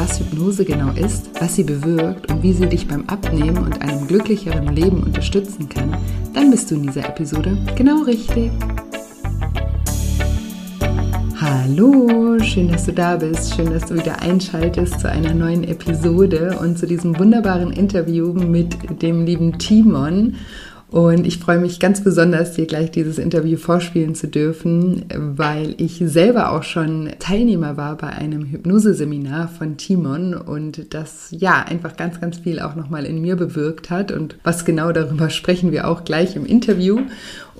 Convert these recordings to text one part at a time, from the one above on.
Was Hypnose genau ist, was sie bewirkt und wie sie dich beim Abnehmen und einem glücklicheren Leben unterstützen kann, dann bist du in dieser Episode genau richtig. Hallo, schön, dass du da bist. Schön, dass du wieder einschaltest zu einer neuen Episode und zu diesem wunderbaren Interview mit dem lieben Timon. Und ich freue mich ganz besonders, dir gleich dieses Interview vorspielen zu dürfen, weil ich selber auch schon Teilnehmer war bei einem Hypnoseseminar von Timon und das ja einfach ganz, ganz viel auch nochmal in mir bewirkt hat. Und was genau darüber sprechen wir auch gleich im Interview.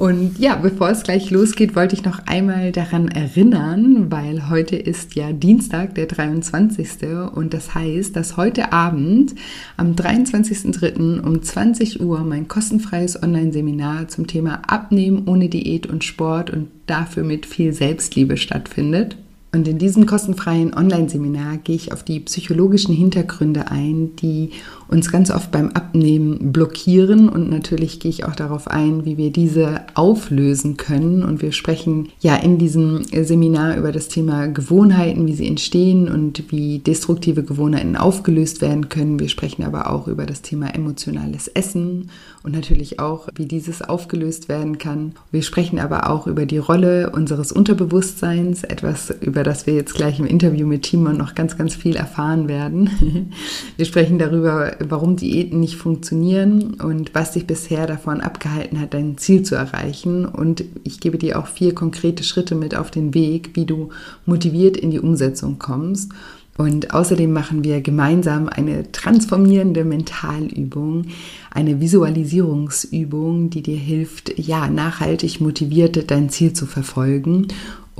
Und ja, bevor es gleich losgeht, wollte ich noch einmal daran erinnern, weil heute ist ja Dienstag, der 23. Und das heißt, dass heute Abend am 23.03. um 20 Uhr mein kostenfreies Online-Seminar zum Thema Abnehmen ohne Diät und Sport und dafür mit viel Selbstliebe stattfindet. Und in diesem kostenfreien Online-Seminar gehe ich auf die psychologischen Hintergründe ein, die uns ganz oft beim Abnehmen blockieren. Und natürlich gehe ich auch darauf ein, wie wir diese auflösen können. Und wir sprechen ja in diesem Seminar über das Thema Gewohnheiten, wie sie entstehen und wie destruktive Gewohnheiten aufgelöst werden können. Wir sprechen aber auch über das Thema emotionales Essen und natürlich auch, wie dieses aufgelöst werden kann. Wir sprechen aber auch über die Rolle unseres Unterbewusstseins, etwas, über das wir jetzt gleich im Interview mit Timon noch ganz, ganz viel erfahren werden. Wir sprechen darüber, warum Diäten nicht funktionieren und was dich bisher davon abgehalten hat, dein Ziel zu erreichen. Und ich gebe dir auch vier konkrete Schritte mit auf den Weg, wie du motiviert in die Umsetzung kommst. Und außerdem machen wir gemeinsam eine transformierende Mentalübung, eine Visualisierungsübung, die dir hilft, ja, nachhaltig motiviert dein Ziel zu verfolgen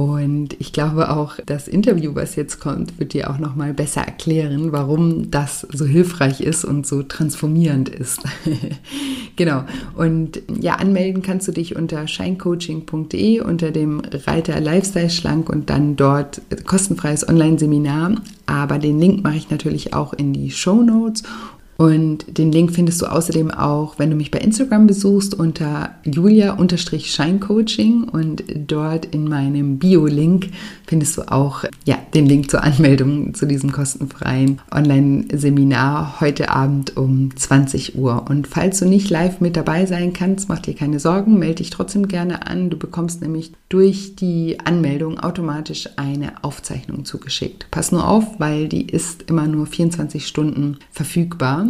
und ich glaube auch, das Interview, was jetzt kommt, wird dir auch noch mal besser erklären, warum das so hilfreich ist und so transformierend ist. genau. Und ja, anmelden kannst du dich unter shinecoaching.de unter dem Reiter Lifestyle schlank und dann dort kostenfreies Online-Seminar. Aber den Link mache ich natürlich auch in die Show Notes und den Link findest du außerdem auch, wenn du mich bei Instagram besuchst, unter julia-scheincoaching. Und dort in meinem Bio-Link findest du auch ja, den Link zur Anmeldung zu diesem kostenfreien Online-Seminar heute Abend um 20 Uhr. Und falls du nicht live mit dabei sein kannst, mach dir keine Sorgen, melde dich trotzdem gerne an. Du bekommst nämlich durch die Anmeldung automatisch eine Aufzeichnung zugeschickt. Pass nur auf, weil die ist immer nur 24 Stunden verfügbar.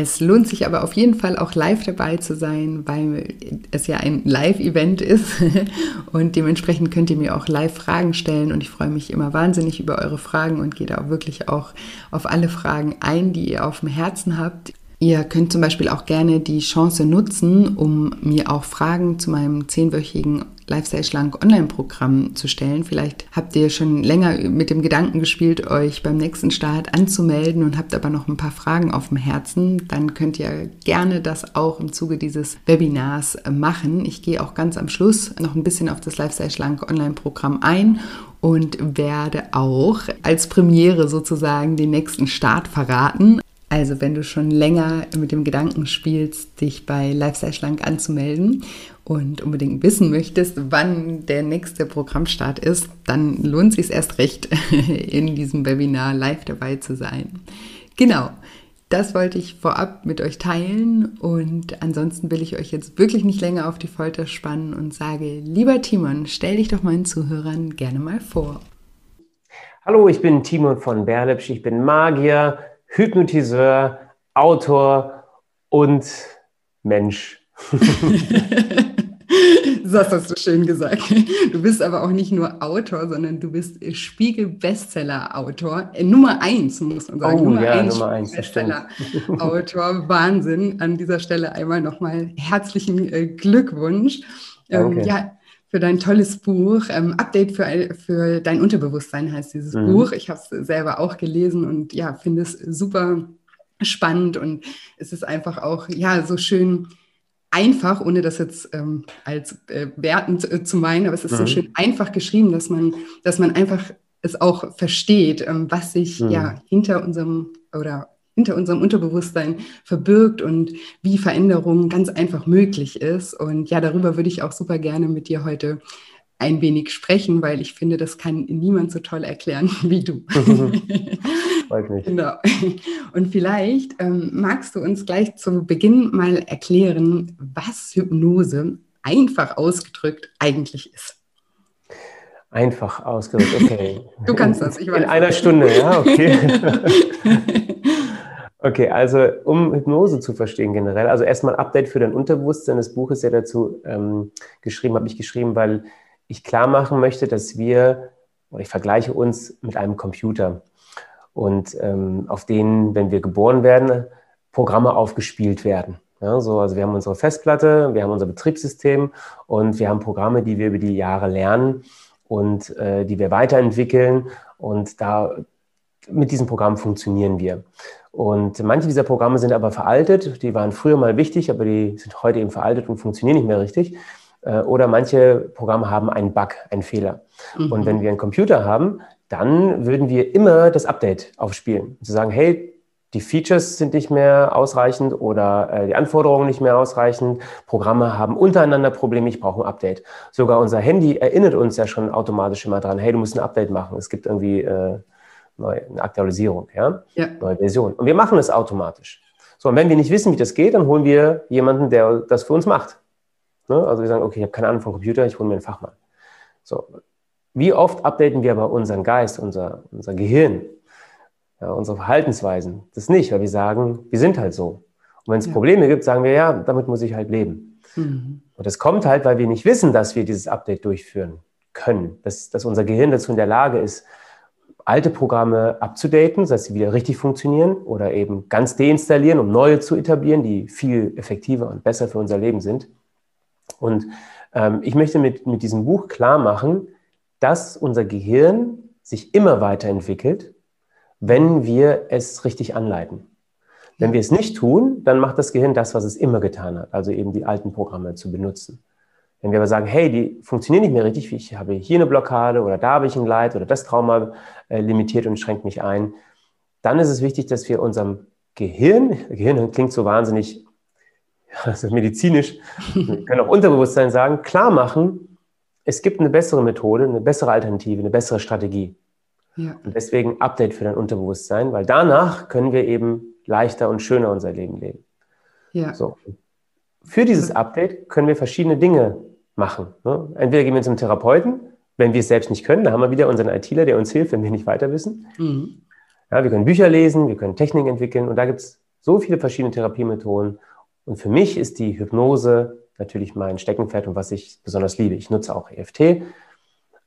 Es lohnt sich aber auf jeden Fall auch live dabei zu sein, weil es ja ein Live-Event ist und dementsprechend könnt ihr mir auch live Fragen stellen und ich freue mich immer wahnsinnig über eure Fragen und gehe da auch wirklich auch auf alle Fragen ein, die ihr auf dem Herzen habt. Ihr könnt zum Beispiel auch gerne die Chance nutzen, um mir auch Fragen zu meinem zehnwöchigen Lifestyle Schlank Online-Programm zu stellen. Vielleicht habt ihr schon länger mit dem Gedanken gespielt, euch beim nächsten Start anzumelden und habt aber noch ein paar Fragen auf dem Herzen. Dann könnt ihr gerne das auch im Zuge dieses Webinars machen. Ich gehe auch ganz am Schluss noch ein bisschen auf das Lifestyle Schlank Online-Programm ein und werde auch als Premiere sozusagen den nächsten Start verraten. Also wenn du schon länger mit dem Gedanken spielst, dich bei Lifestyle Schlank anzumelden und unbedingt wissen möchtest, wann der nächste Programmstart ist, dann lohnt es sich erst recht, in diesem Webinar live dabei zu sein. Genau, das wollte ich vorab mit euch teilen und ansonsten will ich euch jetzt wirklich nicht länger auf die Folter spannen und sage, lieber Timon, stell dich doch meinen Zuhörern gerne mal vor. Hallo, ich bin Timon von Berlepsch, ich bin Magier, Hypnotiseur, Autor und Mensch. Das hast du schön gesagt. Du bist aber auch nicht nur Autor, sondern du bist Spiegel-Bestseller-Autor. Äh, Nummer eins, muss man sagen. Oh, Nummer ja, eins Nummer eins. Bestseller-Autor. Wahnsinn. An dieser Stelle einmal nochmal herzlichen äh, Glückwunsch. Ähm, ja, für dein tolles Buch. Ähm, Update für, für dein Unterbewusstsein heißt dieses mhm. Buch. Ich habe es selber auch gelesen und ja, finde es super spannend und es ist einfach auch ja so schön einfach, ohne das jetzt ähm, als äh, wertend äh, zu meinen, aber es ist mhm. so schön einfach geschrieben, dass man, dass man einfach es auch versteht, ähm, was sich mhm. ja hinter unserem oder hinter unserem Unterbewusstsein verbirgt und wie Veränderung ganz einfach möglich ist. Und ja, darüber würde ich auch super gerne mit dir heute ein wenig sprechen, weil ich finde, das kann niemand so toll erklären wie du. Freut mich. Genau. Und vielleicht ähm, magst du uns gleich zu Beginn mal erklären, was Hypnose einfach ausgedrückt eigentlich ist. Einfach ausgedrückt, okay. du kannst das, ich weiß. In einer Stunde, ja, okay. Okay, also um Hypnose zu verstehen generell, also erstmal Update für dein Unterbewusstsein. Das Buch ist ja dazu ähm, geschrieben, habe ich geschrieben, weil ich klar machen möchte, dass wir, oder ich vergleiche uns mit einem Computer und ähm, auf denen, wenn wir geboren werden, Programme aufgespielt werden. Ja, so, also wir haben unsere Festplatte, wir haben unser Betriebssystem und wir haben Programme, die wir über die Jahre lernen und äh, die wir weiterentwickeln. Und da mit diesem Programm funktionieren wir. Und manche dieser Programme sind aber veraltet, die waren früher mal wichtig, aber die sind heute eben veraltet und funktionieren nicht mehr richtig. Äh, oder manche Programme haben einen Bug, einen Fehler. Mhm. Und wenn wir einen Computer haben, dann würden wir immer das Update aufspielen. Zu sagen, hey, die Features sind nicht mehr ausreichend oder äh, die Anforderungen nicht mehr ausreichend. Programme haben untereinander Probleme, ich brauche ein Update. Sogar unser Handy erinnert uns ja schon automatisch immer dran, hey, du musst ein Update machen. Es gibt irgendwie äh, neu, eine Aktualisierung, ja? ja? neue Version. Und wir machen es automatisch. So, und wenn wir nicht wissen, wie das geht, dann holen wir jemanden, der das für uns macht. Ne? Also wir sagen, okay, ich habe keine Ahnung vom Computer, ich hole mir einen Fachmann. So, wie oft updaten wir aber unseren Geist, unser, unser Gehirn, ja, unsere Verhaltensweisen? Das nicht, weil wir sagen, wir sind halt so. Und wenn es ja. Probleme gibt, sagen wir, ja, damit muss ich halt leben. Mhm. Und das kommt halt, weil wir nicht wissen, dass wir dieses Update durchführen können, dass, dass unser Gehirn dazu in der Lage ist, alte Programme abzudaten, dass sie wieder richtig funktionieren oder eben ganz deinstallieren, um neue zu etablieren, die viel effektiver und besser für unser Leben sind. Und ähm, ich möchte mit, mit diesem Buch klar machen, dass unser Gehirn sich immer weiterentwickelt, wenn wir es richtig anleiten. Wenn wir es nicht tun, dann macht das Gehirn das, was es immer getan hat, also eben die alten Programme zu benutzen. Wenn wir aber sagen, hey, die funktionieren nicht mehr richtig, ich habe hier eine Blockade oder da habe ich ein Leid oder das Trauma äh, limitiert und schränkt mich ein, dann ist es wichtig, dass wir unserem Gehirn, Gehirn klingt so wahnsinnig also medizinisch, wir können auch Unterbewusstsein sagen, klar machen, es gibt eine bessere Methode, eine bessere Alternative, eine bessere Strategie. Ja. Und deswegen Update für dein Unterbewusstsein, weil danach können wir eben leichter und schöner unser Leben leben. Ja. So. Für dieses Update können wir verschiedene Dinge machen. Ne? Entweder gehen wir zum Therapeuten, wenn wir es selbst nicht können, da haben wir wieder unseren ITler, der uns hilft, wenn wir nicht weiter wissen. Mhm. Ja, wir können Bücher lesen, wir können Techniken entwickeln und da gibt es so viele verschiedene Therapiemethoden. Und für mich ist die Hypnose natürlich mein Steckenpferd und was ich besonders liebe. Ich nutze auch EFT,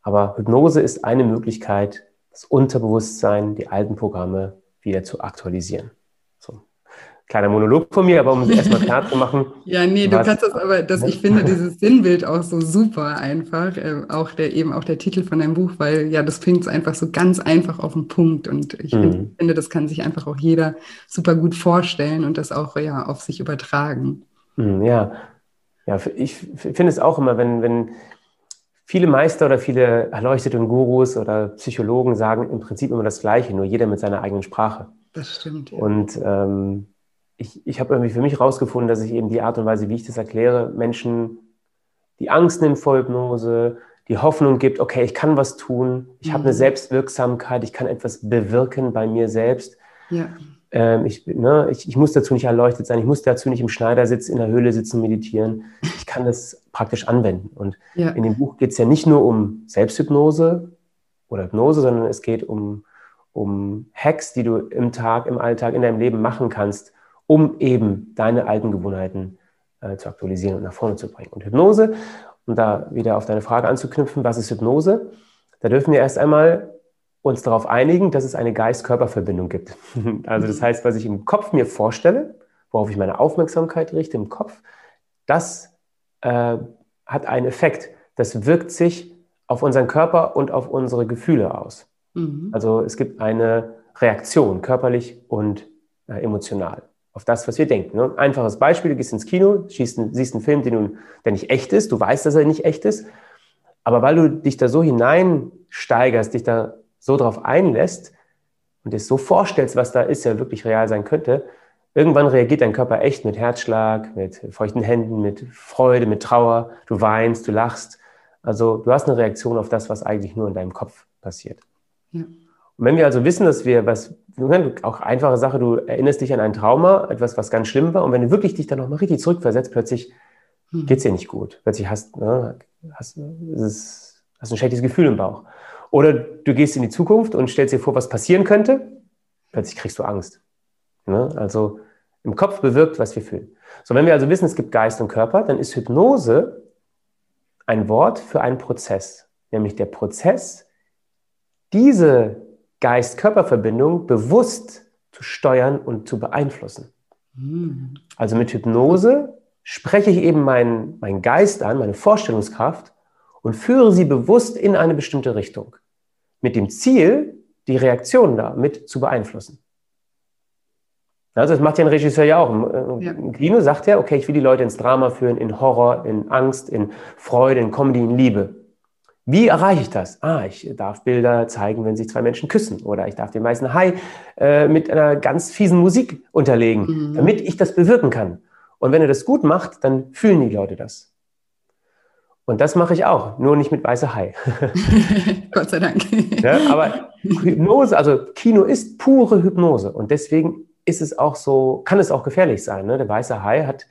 aber Hypnose ist eine Möglichkeit, das Unterbewusstsein, die alten Programme wieder zu aktualisieren. So. Kleiner Monolog von mir, aber um es erstmal klar zu machen. ja, nee, du kannst das aber, das, ich finde dieses Sinnbild auch so super einfach, äh, auch der, eben auch der Titel von deinem Buch, weil ja, das bringt es einfach so ganz einfach auf den Punkt und ich mhm. finde, das kann sich einfach auch jeder super gut vorstellen und das auch ja auf sich übertragen. Mhm, ja, ja, ich finde es auch immer, wenn, wenn viele Meister oder viele Erleuchtete Gurus oder Psychologen sagen im Prinzip immer das Gleiche, nur jeder mit seiner eigenen Sprache. Das stimmt. Ja. Und ähm, ich, ich habe irgendwie für mich herausgefunden, dass ich eben die Art und Weise, wie ich das erkläre, Menschen die Angst nimmt vor Hypnose, die Hoffnung gibt, okay, ich kann was tun, ich mhm. habe eine Selbstwirksamkeit, ich kann etwas bewirken bei mir selbst. Ja. Ähm, ich, ne, ich, ich, muss dazu nicht erleuchtet sein, ich muss dazu nicht im Schneidersitz in der Höhle sitzen, meditieren. Ich kann das praktisch anwenden. Und ja. in dem Buch geht es ja nicht nur um Selbsthypnose oder Hypnose, sondern es geht um, um Hacks, die du im Tag, im Alltag, in deinem Leben machen kannst, um eben deine alten Gewohnheiten äh, zu aktualisieren und nach vorne zu bringen. Und Hypnose um da wieder auf deine Frage anzuknüpfen, was ist Hypnose? Da dürfen wir erst einmal uns darauf einigen, dass es eine Geist-Körper-Verbindung gibt. Also das heißt, was ich im Kopf mir vorstelle, worauf ich meine Aufmerksamkeit richte im Kopf, das äh, hat einen Effekt. Das wirkt sich auf unseren Körper und auf unsere Gefühle aus. Mhm. Also es gibt eine Reaktion, körperlich und äh, emotional, auf das, was wir denken. Ne? Einfaches Beispiel, du gehst ins Kino, siehst einen, Film, den du, der nicht echt ist, du weißt, dass er nicht echt ist, aber weil du dich da so hineinsteigerst, dich da so drauf einlässt und dir so vorstellst, was da ist, ja wirklich real sein könnte, irgendwann reagiert dein Körper echt mit Herzschlag, mit feuchten Händen, mit Freude, mit Trauer. Du weinst, du lachst. Also du hast eine Reaktion auf das, was eigentlich nur in deinem Kopf passiert. Ja. Und wenn wir also wissen, dass wir was, auch einfache Sache, du erinnerst dich an ein Trauma, etwas, was ganz schlimm war, und wenn du wirklich dich dann nochmal richtig zurückversetzt, plötzlich hm. geht es dir nicht gut. Plötzlich hast, ne, hast, ist, hast ein schlechtes Gefühl im Bauch. Oder du gehst in die Zukunft und stellst dir vor, was passieren könnte, plötzlich kriegst du Angst. Ne? Also im Kopf bewirkt, was wir fühlen. So, wenn wir also wissen, es gibt Geist und Körper, dann ist Hypnose ein Wort für einen Prozess, nämlich der Prozess, diese Geist-Körper-Verbindung bewusst zu steuern und zu beeinflussen. Mhm. Also mit Hypnose spreche ich eben meinen, meinen Geist an, meine Vorstellungskraft und führe sie bewusst in eine bestimmte Richtung. Mit dem Ziel, die Reaktion da mit zu beeinflussen. Also das macht ja ein Regisseur ja auch. Im, ja. Kino sagt er, okay, ich will die Leute ins Drama führen, in Horror, in Angst, in Freude, in Comedy, in Liebe. Wie erreiche ich das? Ah, ich darf Bilder zeigen, wenn sich zwei Menschen küssen. Oder ich darf den meisten Hai äh, mit einer ganz fiesen Musik unterlegen, mhm. damit ich das bewirken kann. Und wenn er das gut macht, dann fühlen die Leute das. Und das mache ich auch, nur nicht mit weißer Hai. Gott sei Dank. ja, aber Hypnose, also Kino ist pure Hypnose. Und deswegen ist es auch so, kann es auch gefährlich sein. Ne? Der weiße Hai hat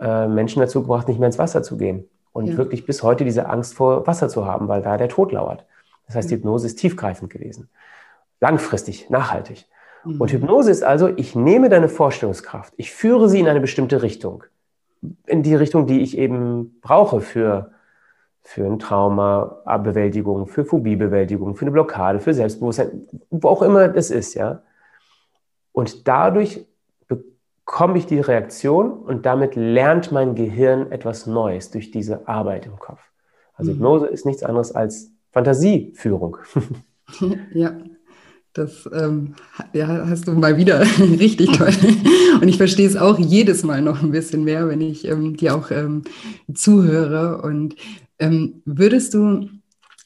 äh, Menschen dazu gebracht, nicht mehr ins Wasser zu gehen und ja. wirklich bis heute diese Angst vor Wasser zu haben, weil da der Tod lauert. Das heißt, die Hypnose ist tiefgreifend gewesen, langfristig, nachhaltig. Mhm. Und Hypnose ist also, ich nehme deine Vorstellungskraft, ich führe sie in eine bestimmte Richtung, in die Richtung, die ich eben brauche für für ein Trauma, Bewältigung, für Phobiebewältigung, für eine Blockade, für Selbstbewusstsein, wo auch immer das ist, ja. Und dadurch bekomme ich die Reaktion und damit lernt mein Gehirn etwas Neues durch diese Arbeit im Kopf. Also mhm. Hypnose ist nichts anderes als Fantasieführung. ja, das ähm, ja, hast du mal wieder richtig toll. Und ich verstehe es auch jedes Mal noch ein bisschen mehr, wenn ich ähm, dir auch ähm, zuhöre. Und ähm, würdest du,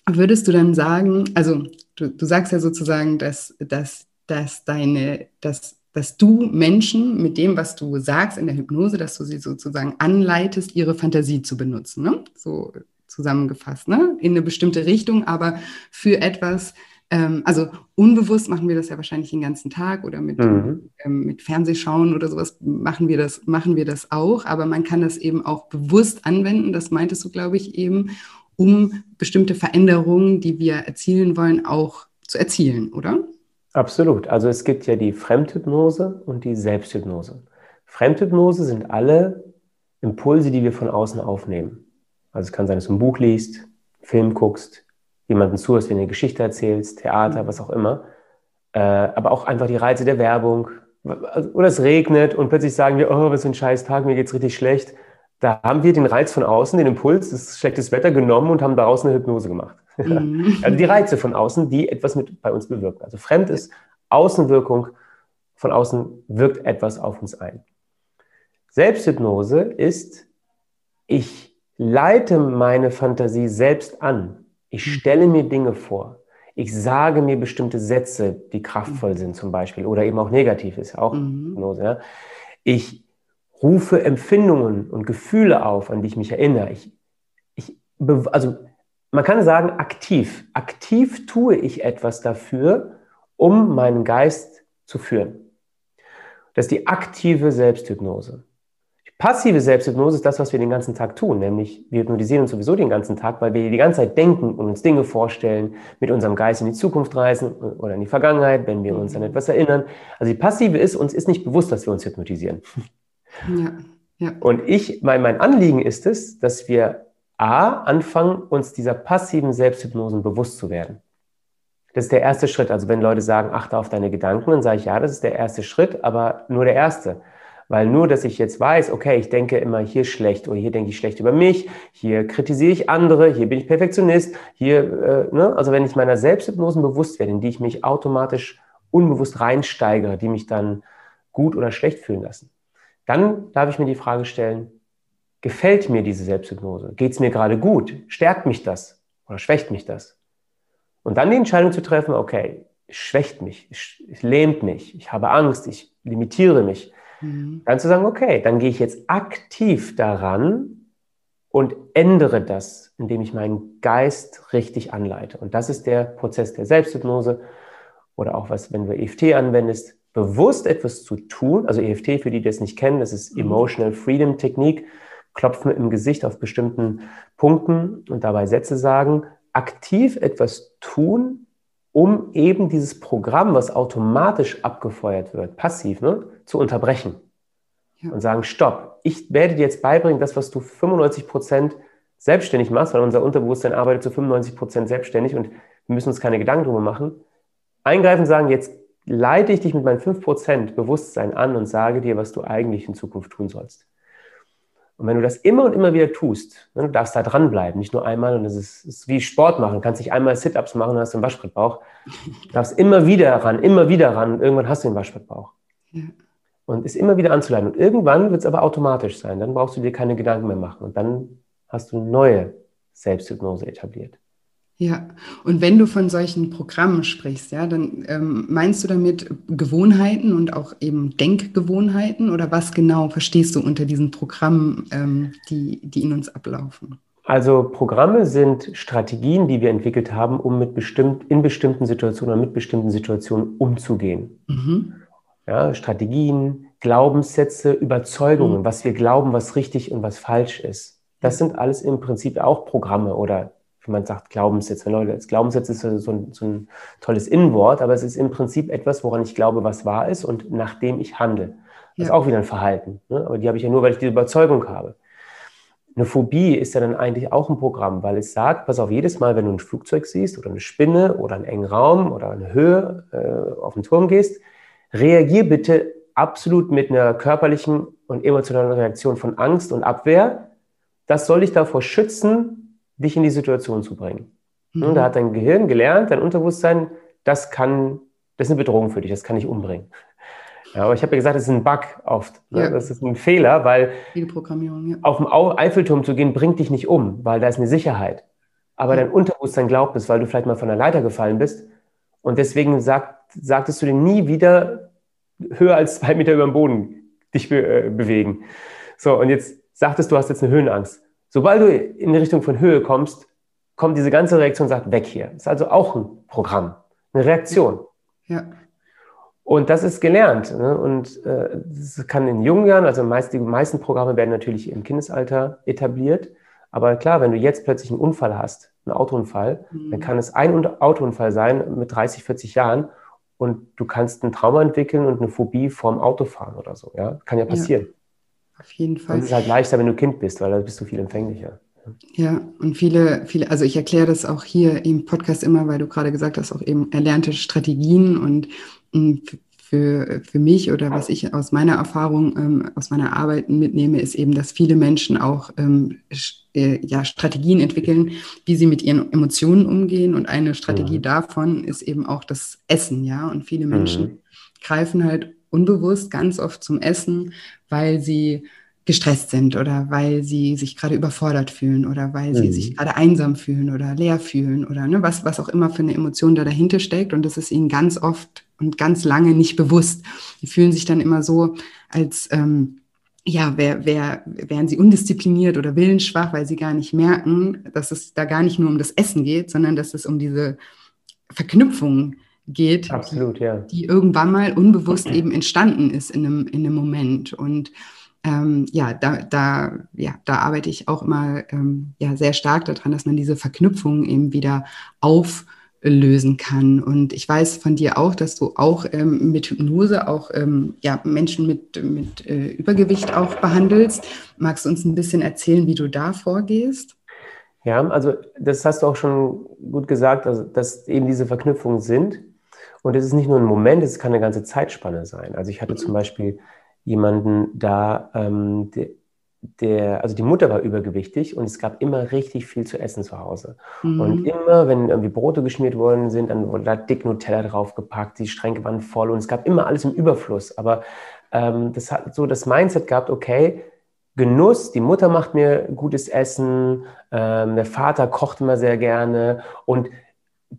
würdest du dann sagen, also du, du sagst ja sozusagen, dass, dass dass deine, dass, dass du Menschen mit dem, was du sagst in der Hypnose, dass du sie sozusagen anleitest, ihre Fantasie zu benutzen. Ne? So zusammengefasst, ne? in eine bestimmte Richtung, aber für etwas, ähm, also unbewusst machen wir das ja wahrscheinlich den ganzen Tag oder mit, mhm. ähm, mit Fernsehschauen oder sowas machen wir, das, machen wir das auch, aber man kann das eben auch bewusst anwenden, das meintest du, glaube ich, eben, um bestimmte Veränderungen, die wir erzielen wollen, auch zu erzielen, oder? Absolut. Also es gibt ja die Fremdhypnose und die Selbsthypnose. Fremdhypnose sind alle Impulse, die wir von außen aufnehmen. Also es kann sein, dass du ein Buch liest, Film guckst, jemanden zuhörst, wenn du eine Geschichte erzählst, Theater, was auch immer. Äh, aber auch einfach die Reize der Werbung. Oder es regnet und plötzlich sagen wir, oh, was für ein scheiß Tag, mir geht's richtig schlecht. Da haben wir den Reiz von außen, den Impuls, das schlechtes Wetter genommen und haben daraus eine Hypnose gemacht. Mhm. also die Reize von außen, die etwas mit bei uns bewirken. Also fremd ist Außenwirkung, von außen wirkt etwas auf uns ein. Selbsthypnose ist, ich leite meine Fantasie selbst an. Ich mhm. stelle mir Dinge vor. Ich sage mir bestimmte Sätze, die kraftvoll mhm. sind zum Beispiel oder eben auch negativ ist, auch mhm. Hypnose. Ja. Ich rufe Empfindungen und Gefühle auf, an die ich mich erinnere. Ich, ich, also man kann sagen, aktiv. Aktiv tue ich etwas dafür, um meinen Geist zu führen. Das ist die aktive Selbsthypnose. Die passive Selbsthypnose ist das, was wir den ganzen Tag tun, nämlich wir hypnotisieren uns sowieso den ganzen Tag, weil wir die ganze Zeit denken und uns Dinge vorstellen, mit unserem Geist in die Zukunft reisen oder in die Vergangenheit, wenn wir uns an etwas erinnern. Also die passive ist, uns ist nicht bewusst, dass wir uns hypnotisieren. Ja, ja. Und ich, mein, mein Anliegen ist es, dass wir A, anfangen, uns dieser passiven Selbsthypnosen bewusst zu werden. Das ist der erste Schritt. Also wenn Leute sagen, achte auf deine Gedanken, dann sage ich, ja, das ist der erste Schritt, aber nur der erste. Weil nur, dass ich jetzt weiß, okay, ich denke immer hier schlecht oder hier denke ich schlecht über mich, hier kritisiere ich andere, hier bin ich Perfektionist, hier, äh, ne? also wenn ich meiner Selbsthypnosen bewusst werde, in die ich mich automatisch unbewusst reinsteigere, die mich dann gut oder schlecht fühlen lassen, dann darf ich mir die Frage stellen, gefällt mir diese Selbsthypnose? Geht es mir gerade gut? Stärkt mich das oder schwächt mich das? Und dann die Entscheidung zu treffen, okay, es schwächt mich, es lähmt mich, ich habe Angst, ich limitiere mich, Mhm. Dann zu sagen, okay, dann gehe ich jetzt aktiv daran und ändere das, indem ich meinen Geist richtig anleite. Und das ist der Prozess der Selbsthypnose oder auch was, wenn du EFT anwendest, bewusst etwas zu tun. Also EFT, für die, die das nicht kennen, das ist mhm. Emotional Freedom Technik. Klopfen im Gesicht auf bestimmten Punkten und dabei Sätze sagen. Aktiv etwas tun, um eben dieses Programm, was automatisch abgefeuert wird, passiv, ne, zu unterbrechen. Ja. Und sagen, stopp, ich werde dir jetzt beibringen, das, was du 95 Prozent selbstständig machst, weil unser Unterbewusstsein arbeitet zu 95 Prozent selbstständig und wir müssen uns keine Gedanken darüber machen. Eingreifen sagen, jetzt leite ich dich mit meinen 5 Prozent Bewusstsein an und sage dir, was du eigentlich in Zukunft tun sollst. Und wenn du das immer und immer wieder tust, ne, du darfst da dranbleiben, nicht nur einmal, und das ist, ist wie Sport machen, du kannst nicht einmal Sit-Ups machen und hast einen Waschbrettbauch. Du darfst immer wieder ran, immer wieder ran, und irgendwann hast du den Waschbrettbauch. Ja. Und es immer wieder anzuleiten. Und irgendwann wird es aber automatisch sein, dann brauchst du dir keine Gedanken mehr machen. Und dann hast du eine neue Selbsthypnose etabliert. Ja, und wenn du von solchen Programmen sprichst, ja, dann ähm, meinst du damit Gewohnheiten und auch eben Denkgewohnheiten oder was genau verstehst du unter diesen Programmen, ähm, die, die in uns ablaufen? Also Programme sind Strategien, die wir entwickelt haben, um mit bestimmt, in bestimmten Situationen oder mit bestimmten Situationen umzugehen. Mhm. Ja, Strategien, Glaubenssätze, Überzeugungen, mhm. was wir glauben, was richtig und was falsch ist. Das sind alles im Prinzip auch Programme oder wie man sagt, Glaubenssätze. Leute, das Glaubenssatz ist so ein, so ein tolles Innenwort, aber es ist im Prinzip etwas, woran ich glaube, was wahr ist und nachdem ich handle. Das ja. ist auch wieder ein Verhalten. Ne? Aber die habe ich ja nur, weil ich diese Überzeugung habe. Eine Phobie ist ja dann eigentlich auch ein Programm, weil es sagt, pass auf, jedes Mal, wenn du ein Flugzeug siehst oder eine Spinne oder einen engen Raum oder eine Höhe äh, auf den Turm gehst, reagier bitte absolut mit einer körperlichen und emotionalen Reaktion von Angst und Abwehr. Das soll dich davor schützen, dich in die Situation zu bringen. Mhm. Da hat dein Gehirn gelernt, dein Unterbewusstsein, das kann, das ist eine Bedrohung für dich, das kann dich umbringen. Ja, aber ich habe ja gesagt, das ist ein Bug oft. Ne? Ja. Das ist ein Fehler, weil ja. auf dem Eiffelturm zu gehen, bringt dich nicht um, weil da ist eine Sicherheit. Aber dein Unterbewusstsein glaubt es, weil du vielleicht mal von der Leiter gefallen bist. Und deswegen sagt, sagtest du dir nie wieder höher als zwei Meter über dem Boden dich be äh, bewegen. So, und jetzt sagtest du, hast jetzt eine Höhenangst. Sobald du in die Richtung von Höhe kommst, kommt diese ganze Reaktion und sagt, weg hier. Das ist also auch ein Programm, eine Reaktion. Ja. Und das ist gelernt. Ne? Und äh, das kann in jungen Jahren, also meist, die meisten Programme werden natürlich im Kindesalter etabliert. Aber klar, wenn du jetzt plötzlich einen Unfall hast, einen Autounfall, mhm. dann kann es ein Autounfall sein mit 30, 40 Jahren und du kannst ein Trauma entwickeln und eine Phobie vorm Autofahren oder so. Ja, kann ja passieren. Ja. Auf jeden Fall. Es ist halt leichter, wenn du Kind bist, weil da bist du viel empfänglicher. Ja, und viele, viele, also ich erkläre das auch hier im Podcast immer, weil du gerade gesagt hast, auch eben erlernte Strategien und hm, für, für mich oder was ich aus meiner Erfahrung, ähm, aus meiner Arbeit mitnehme, ist eben, dass viele Menschen auch ähm, äh, ja, Strategien entwickeln, wie sie mit ihren Emotionen umgehen. Und eine Strategie mhm. davon ist eben auch das Essen, ja. Und viele Menschen mhm. greifen halt unbewusst ganz oft zum Essen, weil sie gestresst sind oder weil sie sich gerade überfordert fühlen oder weil sie mhm. sich gerade einsam fühlen oder leer fühlen oder ne, was, was auch immer für eine Emotion da dahinter steckt. Und das ist ihnen ganz oft und ganz lange nicht bewusst. Die fühlen sich dann immer so, als ähm, ja, wer, wer, wären sie undiszipliniert oder willensschwach, weil sie gar nicht merken, dass es da gar nicht nur um das Essen geht, sondern dass es um diese Verknüpfung geht, Absolut, ja. die irgendwann mal unbewusst eben entstanden ist in einem, in einem Moment. Und ähm, ja, da, da, ja, da arbeite ich auch immer ähm, ja, sehr stark daran, dass man diese Verknüpfung eben wieder auflösen kann. Und ich weiß von dir auch, dass du auch ähm, mit Hypnose auch ähm, ja, Menschen mit, mit äh, Übergewicht auch behandelst. Magst du uns ein bisschen erzählen, wie du da vorgehst? Ja, also das hast du auch schon gut gesagt, also dass eben diese Verknüpfungen sind. Und es ist nicht nur ein Moment, es kann eine ganze Zeitspanne sein. Also ich hatte zum Beispiel jemanden da, ähm, der, der, also die Mutter war übergewichtig und es gab immer richtig viel zu essen zu Hause. Mhm. Und immer, wenn irgendwie Brote geschmiert worden sind, dann wurde da dick Nutella draufgepackt, die Schränke waren voll und es gab immer alles im Überfluss. Aber ähm, das hat so das Mindset gehabt, okay, Genuss, die Mutter macht mir gutes Essen, ähm, der Vater kocht immer sehr gerne und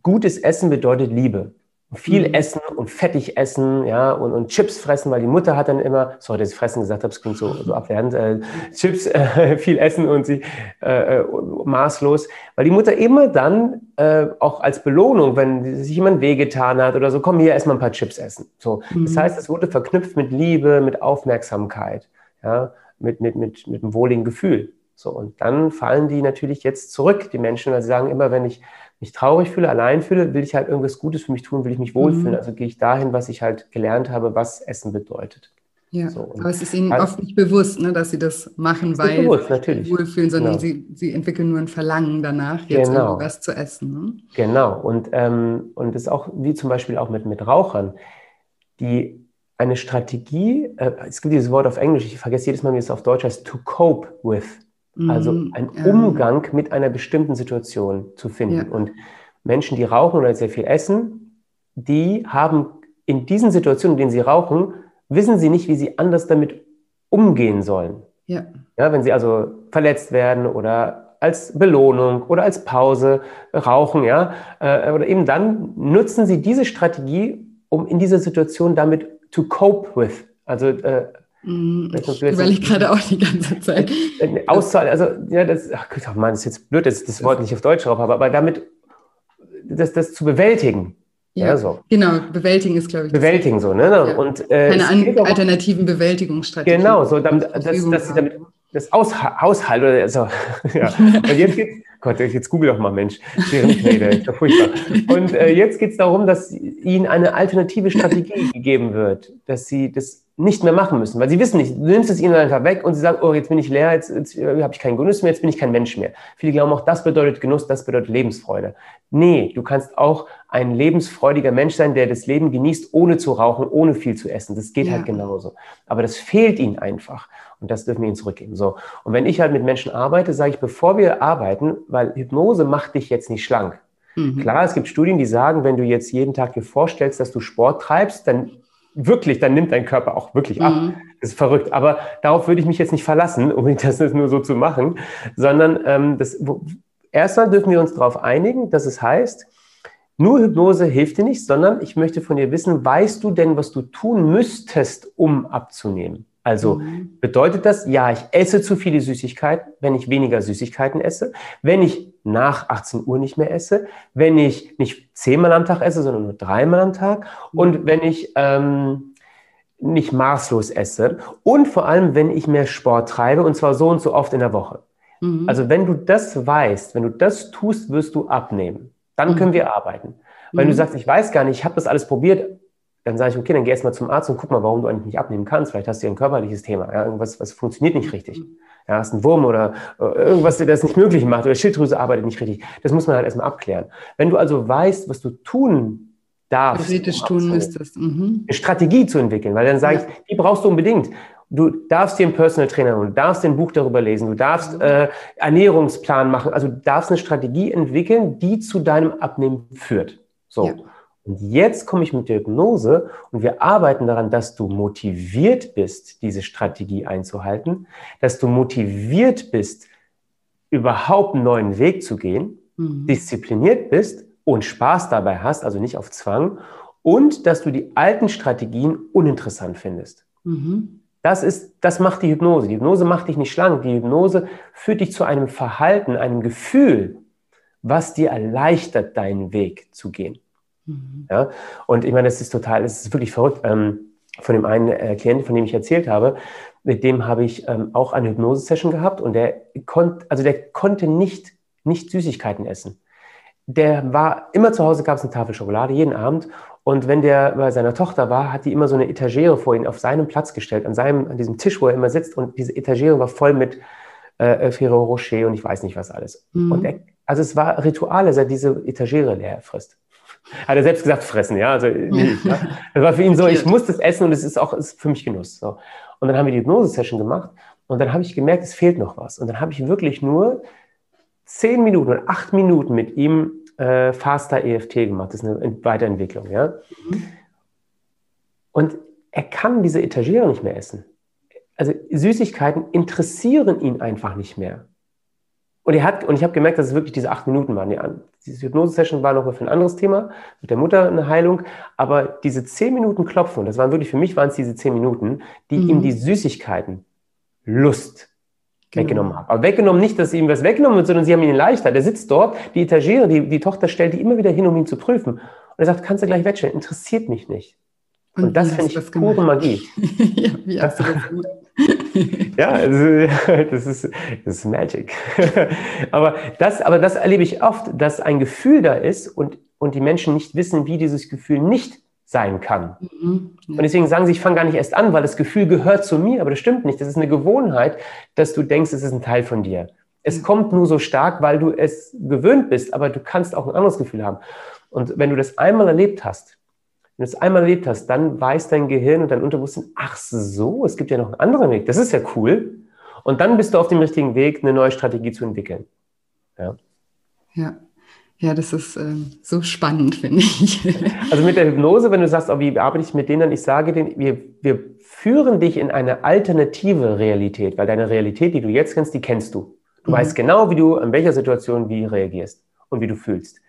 gutes Essen bedeutet Liebe viel mhm. essen und fettig essen, ja, und, und Chips fressen, weil die Mutter hat dann immer, sorry, dass ich fressen gesagt habe, es klingt so, so abwertend, äh, Chips, äh, viel essen und sie äh, äh, maßlos, weil die Mutter immer dann äh, auch als Belohnung, wenn sich jemand wehgetan hat oder so, komm hier erstmal ein paar Chips essen. So, mhm. das heißt, es wurde verknüpft mit Liebe, mit Aufmerksamkeit, ja, mit mit mit mit einem wohligen Gefühl. So und dann fallen die natürlich jetzt zurück, die Menschen, weil sie sagen immer, wenn ich mich traurig fühle, allein fühle, will ich halt irgendwas Gutes für mich tun, will ich mich wohlfühlen. Mhm. Also gehe ich dahin, was ich halt gelernt habe, was Essen bedeutet. Ja, so, aber es ist ihnen also, oft nicht bewusst, ne, dass sie das machen, weil bewusst, natürlich. sie wohlfühlen, sondern genau. sie, sie entwickeln nur ein Verlangen danach, jetzt genau. irgendwas zu essen. Ne? Genau, und, ähm, und das ist auch wie zum Beispiel auch mit, mit Rauchern, die eine Strategie, äh, es gibt dieses Wort auf Englisch, ich vergesse jedes Mal, wie es auf Deutsch heißt, to cope with. Also mhm, ein Umgang mit einer bestimmten Situation zu finden. Ja. Und Menschen, die rauchen oder sehr viel essen, die haben in diesen Situationen, in denen sie rauchen, wissen sie nicht, wie sie anders damit umgehen sollen. Ja. ja wenn sie also verletzt werden oder als Belohnung oder als Pause rauchen, ja, äh, oder eben dann nutzen sie diese Strategie, um in dieser Situation damit to cope with, also äh, ich überlege gerade auch die ganze Zeit. Auszahl, also, ja, das, ach Mann, das ist jetzt blöd, dass ich das Wort nicht auf Deutsch drauf habe, aber damit, das, das zu bewältigen. Ja, ja, so. genau, bewältigen ist, glaube ich. Bewältigen so, ne? Ja. Und, äh, Keine an, alternativen Bewältigungsstrategien. Genau, so, damit, dass, dass sie damit das Aus, Haushalt oder so. ja. Und jetzt geht's, Gott, jetzt google doch mal, Mensch. ist ja furchtbar. Und äh, jetzt geht es darum, dass ihnen eine alternative Strategie gegeben wird, dass sie das nicht mehr machen müssen, weil sie wissen nicht, du nimmst es ihnen einfach weg und sie sagen, oh, jetzt bin ich leer, jetzt, jetzt habe ich keinen Genuss mehr, jetzt bin ich kein Mensch mehr. Viele glauben auch, das bedeutet Genuss, das bedeutet Lebensfreude. Nee, du kannst auch ein lebensfreudiger Mensch sein, der das Leben genießt, ohne zu rauchen, ohne viel zu essen. Das geht halt ja. halt genauso. Aber das fehlt ihnen einfach. Und das dürfen wir ihnen zurückgeben. So. Und wenn ich halt mit Menschen arbeite, sage ich, bevor wir arbeiten, weil Hypnose macht dich jetzt nicht schlank. Mhm. Klar, es gibt Studien, die sagen, wenn du jetzt jeden Tag dir vorstellst, dass du Sport treibst, dann wirklich, dann nimmt dein Körper auch wirklich ab. Mhm. Das ist verrückt. Aber darauf würde ich mich jetzt nicht verlassen, um das nur so zu machen, sondern ähm, das, wo, erstmal dürfen wir uns darauf einigen, dass es heißt, nur Hypnose hilft dir nicht, sondern ich möchte von dir wissen, weißt du denn, was du tun müsstest, um abzunehmen? Also mhm. bedeutet das, ja, ich esse zu viele Süßigkeiten, wenn ich weniger Süßigkeiten esse, wenn ich nach 18 Uhr nicht mehr esse, wenn ich nicht zehnmal am Tag esse, sondern nur dreimal am Tag mhm. und wenn ich ähm, nicht maßlos esse und vor allem, wenn ich mehr Sport treibe und zwar so und so oft in der Woche. Mhm. Also wenn du das weißt, wenn du das tust, wirst du abnehmen. Dann können mhm. wir arbeiten. Wenn du mhm. sagst, ich weiß gar nicht, ich habe das alles probiert, dann sage ich, okay, dann geh erstmal zum Arzt und guck mal, warum du eigentlich nicht abnehmen kannst. Vielleicht hast du ja ein körperliches Thema, ja, irgendwas, was funktioniert nicht richtig. Ja, hast einen Wurm oder äh, irgendwas, der das nicht möglich macht oder Schilddrüse arbeitet nicht richtig. Das muss man halt erstmal abklären. Wenn du also weißt, was du tun darfst, theoretisch um tun müsstest, mhm. eine Strategie zu entwickeln, weil dann sage ja. ich, die brauchst du unbedingt. Du darfst dir einen Personal Trainer holen, du darfst ein Buch darüber lesen, du darfst mhm. äh, Ernährungsplan machen, also du darfst eine Strategie entwickeln, die zu deinem Abnehmen führt. So. Ja. Und jetzt komme ich mit der Hypnose und wir arbeiten daran, dass du motiviert bist, diese Strategie einzuhalten, dass du motiviert bist, überhaupt einen neuen Weg zu gehen, mhm. diszipliniert bist und Spaß dabei hast, also nicht auf Zwang, und dass du die alten Strategien uninteressant findest. Mhm. Das ist, das macht die Hypnose. Die Hypnose macht dich nicht schlank. Die Hypnose führt dich zu einem Verhalten, einem Gefühl, was dir erleichtert, deinen Weg zu gehen. Mhm. Ja? Und ich meine, das ist total, das ist wirklich verrückt. Ähm, von dem einen äh, Klienten, von dem ich erzählt habe, mit dem habe ich ähm, auch eine Hypnose-Session gehabt und der konnte, also der konnte nicht, nicht Süßigkeiten essen. Der war immer zu Hause, gab es eine Tafel Schokolade jeden Abend und wenn der bei seiner Tochter war, hat die immer so eine Etagere vor ihn auf seinem Platz gestellt, an seinem, an diesem Tisch, wo er immer sitzt und diese Etagere war voll mit äh, Ferrero Rocher und ich weiß nicht was alles. Mhm. Und er, also es war Ritual, dass er diese Etagere leer frisst. Hat er selbst gesagt, fressen, ja. Also, nee, ja. Das war für ihn so, ich muss das essen und es ist auch ist für mich Genuss. So. Und dann haben wir die Hypnose-Session gemacht und dann habe ich gemerkt, es fehlt noch was. Und dann habe ich wirklich nur zehn Minuten oder acht Minuten mit ihm äh, Faster EFT gemacht. Das ist eine Weiterentwicklung, ja. Mhm. Und er kann diese Etagere nicht mehr essen. Also Süßigkeiten interessieren ihn einfach nicht mehr. Und er hat, und ich habe gemerkt, dass es wirklich diese acht Minuten waren. Die, diese Hypnose-Session war nochmal für ein anderes Thema, mit der Mutter eine Heilung. Aber diese zehn Minuten Klopfen, das waren wirklich, für mich waren es diese zehn Minuten, die mhm. ihm die Süßigkeiten, Lust genau. weggenommen haben. Aber weggenommen nicht, dass ihm was weggenommen wird, sondern sie haben ihn leichter. Der sitzt dort, die Etagere, die, die Tochter stellt die immer wieder hin, um ihn zu prüfen. Und er sagt, kannst du gleich wegstellen, interessiert mich nicht. Und, und das finde ich pure Magie. ja, wie das gemacht? ja, also, das ist, das ist Magic. aber, das, aber das erlebe ich oft, dass ein Gefühl da ist und, und die Menschen nicht wissen, wie dieses Gefühl nicht sein kann. Mhm. Und deswegen sagen sie, ich fange gar nicht erst an, weil das Gefühl gehört zu mir, aber das stimmt nicht. Das ist eine Gewohnheit, dass du denkst, es ist ein Teil von dir. Es mhm. kommt nur so stark, weil du es gewöhnt bist, aber du kannst auch ein anderes Gefühl haben. Und wenn du das einmal erlebt hast, wenn du es einmal erlebt hast, dann weiß dein Gehirn und dein Unterbewusstsein, ach so, es gibt ja noch einen anderen Weg. Das ist ja cool. Und dann bist du auf dem richtigen Weg, eine neue Strategie zu entwickeln. Ja. Ja. Ja, das ist äh, so spannend, finde ich. Also mit der Hypnose, wenn du sagst, oh, wie arbeite ich mit denen, ich sage denen, wir, wir führen dich in eine alternative Realität, weil deine Realität, die du jetzt kennst, die kennst du. Du mhm. weißt genau, wie du an welcher Situation wie reagierst und wie du fühlst.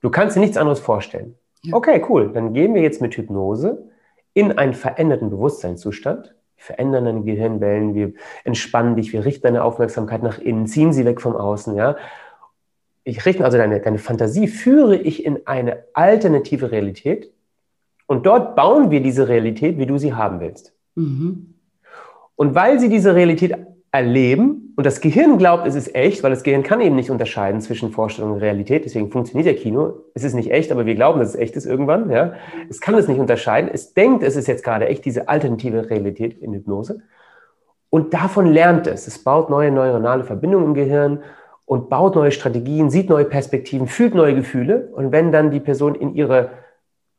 Du kannst dir nichts anderes vorstellen. Okay, cool. Dann gehen wir jetzt mit Hypnose in einen veränderten Bewusstseinszustand. Wir verändern deine Gehirnwellen, wir entspannen dich, wir richten deine Aufmerksamkeit nach innen, ziehen sie weg vom Außen, ja. Ich richte also deine, deine Fantasie, führe ich in eine alternative Realität und dort bauen wir diese Realität, wie du sie haben willst. Mhm. Und weil sie diese Realität erleben und das Gehirn glaubt, es ist echt, weil das Gehirn kann eben nicht unterscheiden zwischen Vorstellung und Realität, deswegen funktioniert der Kino. Es ist nicht echt, aber wir glauben, dass es echt ist irgendwann. Ja? Es kann es nicht unterscheiden. Es denkt, es ist jetzt gerade echt, diese alternative Realität in Hypnose. Und davon lernt es. Es baut neue neuronale Verbindungen im Gehirn und baut neue Strategien, sieht neue Perspektiven, fühlt neue Gefühle. Und wenn dann die Person in ihre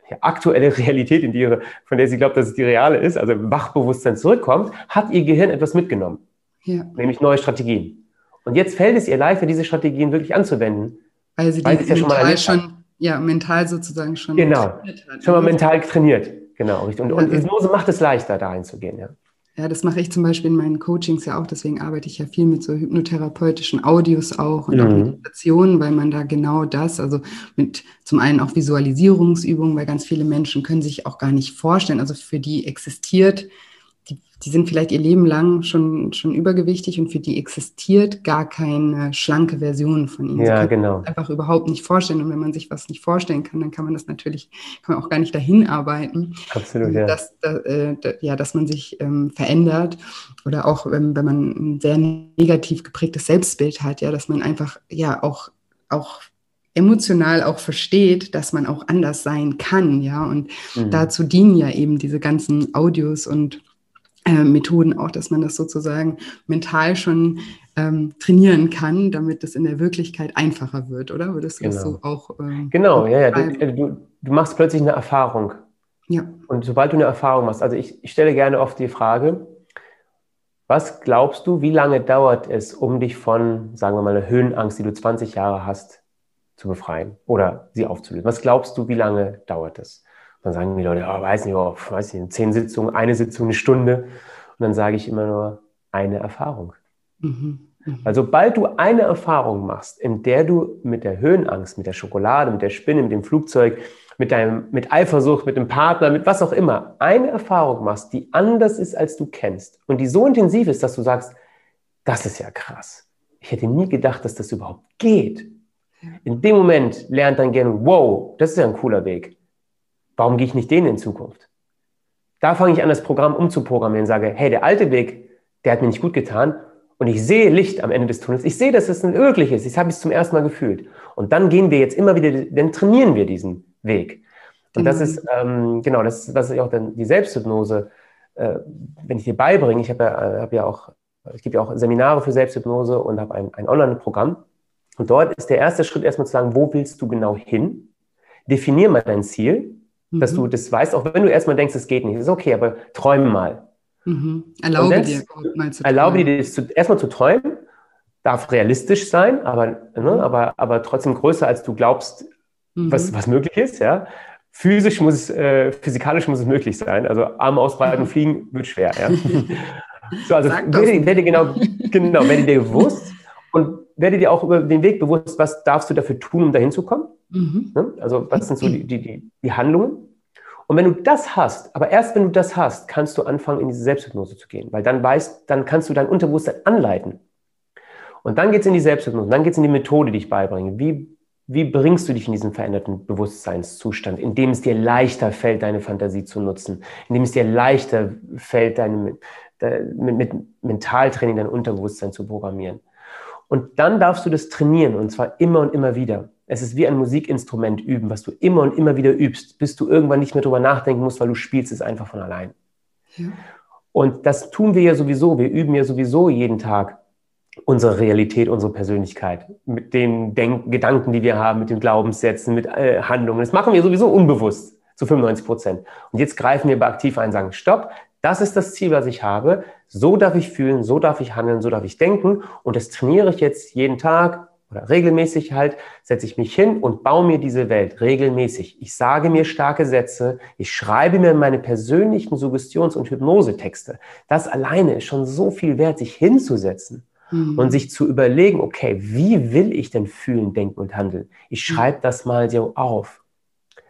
ja, aktuelle Realität, in die ihre, von der sie glaubt, dass es die reale ist, also Wachbewusstsein zurückkommt, hat ihr Gehirn etwas mitgenommen ja. nämlich neue Strategien. Und jetzt fällt es ihr leichter, diese Strategien wirklich anzuwenden. Weil sie weil die ja schon mal schon, ja, mental sozusagen schon genau, hat. Schon mal mental trainiert, genau. Und, und Hypnose macht es leichter, da reinzugehen, ja. Ja, das mache ich zum Beispiel in meinen Coachings ja auch. Deswegen arbeite ich ja viel mit so hypnotherapeutischen Audios auch und mhm. auch Meditationen, weil man da genau das, also mit zum einen auch Visualisierungsübungen, weil ganz viele Menschen können sich auch gar nicht vorstellen. Also für die existiert die sind vielleicht ihr Leben lang schon, schon übergewichtig und für die existiert gar keine schlanke Version von ihnen. Ja, genau. Einfach überhaupt nicht vorstellen. Und wenn man sich was nicht vorstellen kann, dann kann man das natürlich, kann man auch gar nicht dahin arbeiten. Absolut, ja. Dass, da, äh, ja, dass man sich ähm, verändert oder auch, wenn, wenn man ein sehr negativ geprägtes Selbstbild hat, ja, dass man einfach, ja, auch, auch emotional auch versteht, dass man auch anders sein kann, ja. Und mhm. dazu dienen ja eben diese ganzen Audios und äh, Methoden auch, dass man das sozusagen mental schon ähm, trainieren kann, damit es in der Wirklichkeit einfacher wird, oder? Würdest du genau. das so auch? Ähm, genau, ja, ja. Du, äh, du, du, machst plötzlich eine Erfahrung. Ja. Und sobald du eine Erfahrung machst, also ich, ich stelle gerne oft die Frage, was glaubst du, wie lange dauert es, um dich von, sagen wir mal, einer Höhenangst, die du 20 Jahre hast, zu befreien oder sie aufzulösen? Was glaubst du, wie lange dauert es? Dann sagen die Leute, oh, weiß nicht, oh, weiß nicht, zehn Sitzungen, eine Sitzung, eine Stunde. Und dann sage ich immer nur, eine Erfahrung. Mhm. Mhm. Weil sobald du eine Erfahrung machst, in der du mit der Höhenangst, mit der Schokolade, mit der Spinne, mit dem Flugzeug, mit deinem, mit Eifersucht, mit dem Partner, mit was auch immer, eine Erfahrung machst, die anders ist, als du kennst und die so intensiv ist, dass du sagst, das ist ja krass. Ich hätte nie gedacht, dass das überhaupt geht. In dem Moment lernt dein Gehirn, wow, das ist ja ein cooler Weg. Warum gehe ich nicht den in Zukunft? Da fange ich an, das Programm umzuprogrammieren und sage, hey, der alte Weg, der hat mir nicht gut getan und ich sehe Licht am Ende des Tunnels. Ich sehe, dass es möglich ist. Ich habe es zum ersten Mal gefühlt. Und dann gehen wir jetzt immer wieder, dann trainieren wir diesen Weg. Und genau. das ist, ähm, genau, das ist, was ich auch dann die Selbsthypnose, äh, wenn ich dir beibringe, ich habe ja, äh, hab ja auch ich gebe ja auch Seminare für Selbsthypnose und habe ein, ein Online-Programm. Und dort ist der erste Schritt erstmal zu sagen, wo willst du genau hin? Definier mal dein Ziel, mhm. dass du das weißt, auch wenn du erstmal denkst, es geht nicht. ist okay, aber träume mal. Mhm. Erlaube dir mal zu träumen. Erlaube dir das erstmal zu träumen, darf realistisch sein, aber, ne, mhm. aber, aber trotzdem größer, als du glaubst, mhm. was, was möglich ist, ja. Physisch muss es, äh, physikalisch muss es möglich sein. Also Arme ausbreiten und fliegen wird schwer, ja. so, also werde, werde, genau, genau, werde dir bewusst und werde dir auch über den Weg bewusst, was darfst du dafür tun, um dahin zu kommen. Mhm. Ne? Also was sind so die, die, die Handlungen? Und wenn du das hast, aber erst wenn du das hast, kannst du anfangen, in diese Selbsthypnose zu gehen, weil dann weißt, dann kannst du dein Unterbewusstsein anleiten. Und dann geht es in die Selbsthypnose, dann geht es in die Methode, die ich beibringe. Wie, wie bringst du dich in diesen veränderten Bewusstseinszustand, in dem es dir leichter fällt, deine Fantasie zu nutzen, in dem es dir leichter fällt, deine, mit, mit Mentaltraining dein Unterbewusstsein zu programmieren. Und dann darfst du das trainieren und zwar immer und immer wieder. Es ist wie ein Musikinstrument üben, was du immer und immer wieder übst, bis du irgendwann nicht mehr drüber nachdenken musst, weil du spielst es einfach von allein. Ja. Und das tun wir ja sowieso. Wir üben ja sowieso jeden Tag unsere Realität, unsere Persönlichkeit mit den Denk Gedanken, die wir haben, mit den Glaubenssätzen, mit äh, Handlungen. Das machen wir sowieso unbewusst zu 95 Prozent. Und jetzt greifen wir aktiv ein, sagen, stopp, das ist das Ziel, was ich habe. So darf ich fühlen, so darf ich handeln, so darf ich denken. Und das trainiere ich jetzt jeden Tag oder regelmäßig halt, setze ich mich hin und baue mir diese Welt regelmäßig. Ich sage mir starke Sätze, ich schreibe mir meine persönlichen Suggestions- und Hypnosetexte. Das alleine ist schon so viel wert, sich hinzusetzen mhm. und sich zu überlegen, okay, wie will ich denn fühlen, denken und handeln? Ich mhm. schreibe das mal so auf.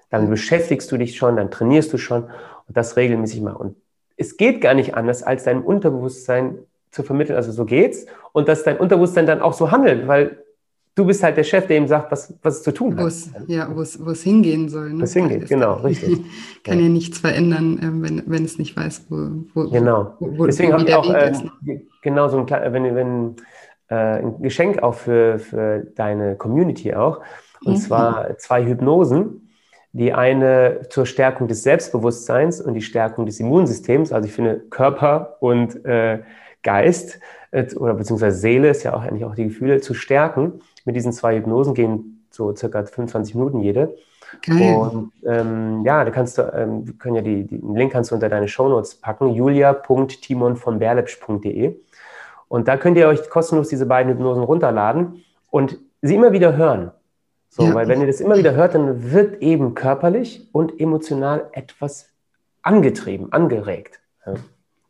Dann beschäftigst du dich schon, dann trainierst du schon und das regelmäßig mal. Und es geht gar nicht anders, als deinem Unterbewusstsein zu vermitteln, also so geht's, und dass dein Unterbewusstsein dann auch so handelt, weil du bist halt der Chef, der ihm sagt, was, was es zu tun hat. Ja, wo es hingehen soll. Ne? Wo es hingeht, genau, richtig. Kann ja. ja. nichts verändern, ähm, wenn, wenn es nicht weiß, wo, wo Genau. Wo, Deswegen habe ich auch äh, ne? genau so ein, wenn, wenn, äh, ein Geschenk auch für, für deine Community auch. Und mhm. zwar zwei Hypnosen. Die eine zur Stärkung des Selbstbewusstseins und die Stärkung des Immunsystems. Also ich finde Körper und äh, Geist äh, oder beziehungsweise Seele ist ja auch eigentlich auch die Gefühle zu stärken mit diesen zwei Hypnosen gehen so circa 25 Minuten jede. Geil. Und ähm, ja, da kannst du, ähm, wir können ja die, die, den Link kannst du unter deine Shownotes packen, julia.timonvonberlepsch.de. Und da könnt ihr euch kostenlos diese beiden Hypnosen runterladen und sie immer wieder hören. So, ja. weil wenn ihr das immer wieder hört, dann wird eben körperlich und emotional etwas angetrieben, angeregt. Ja.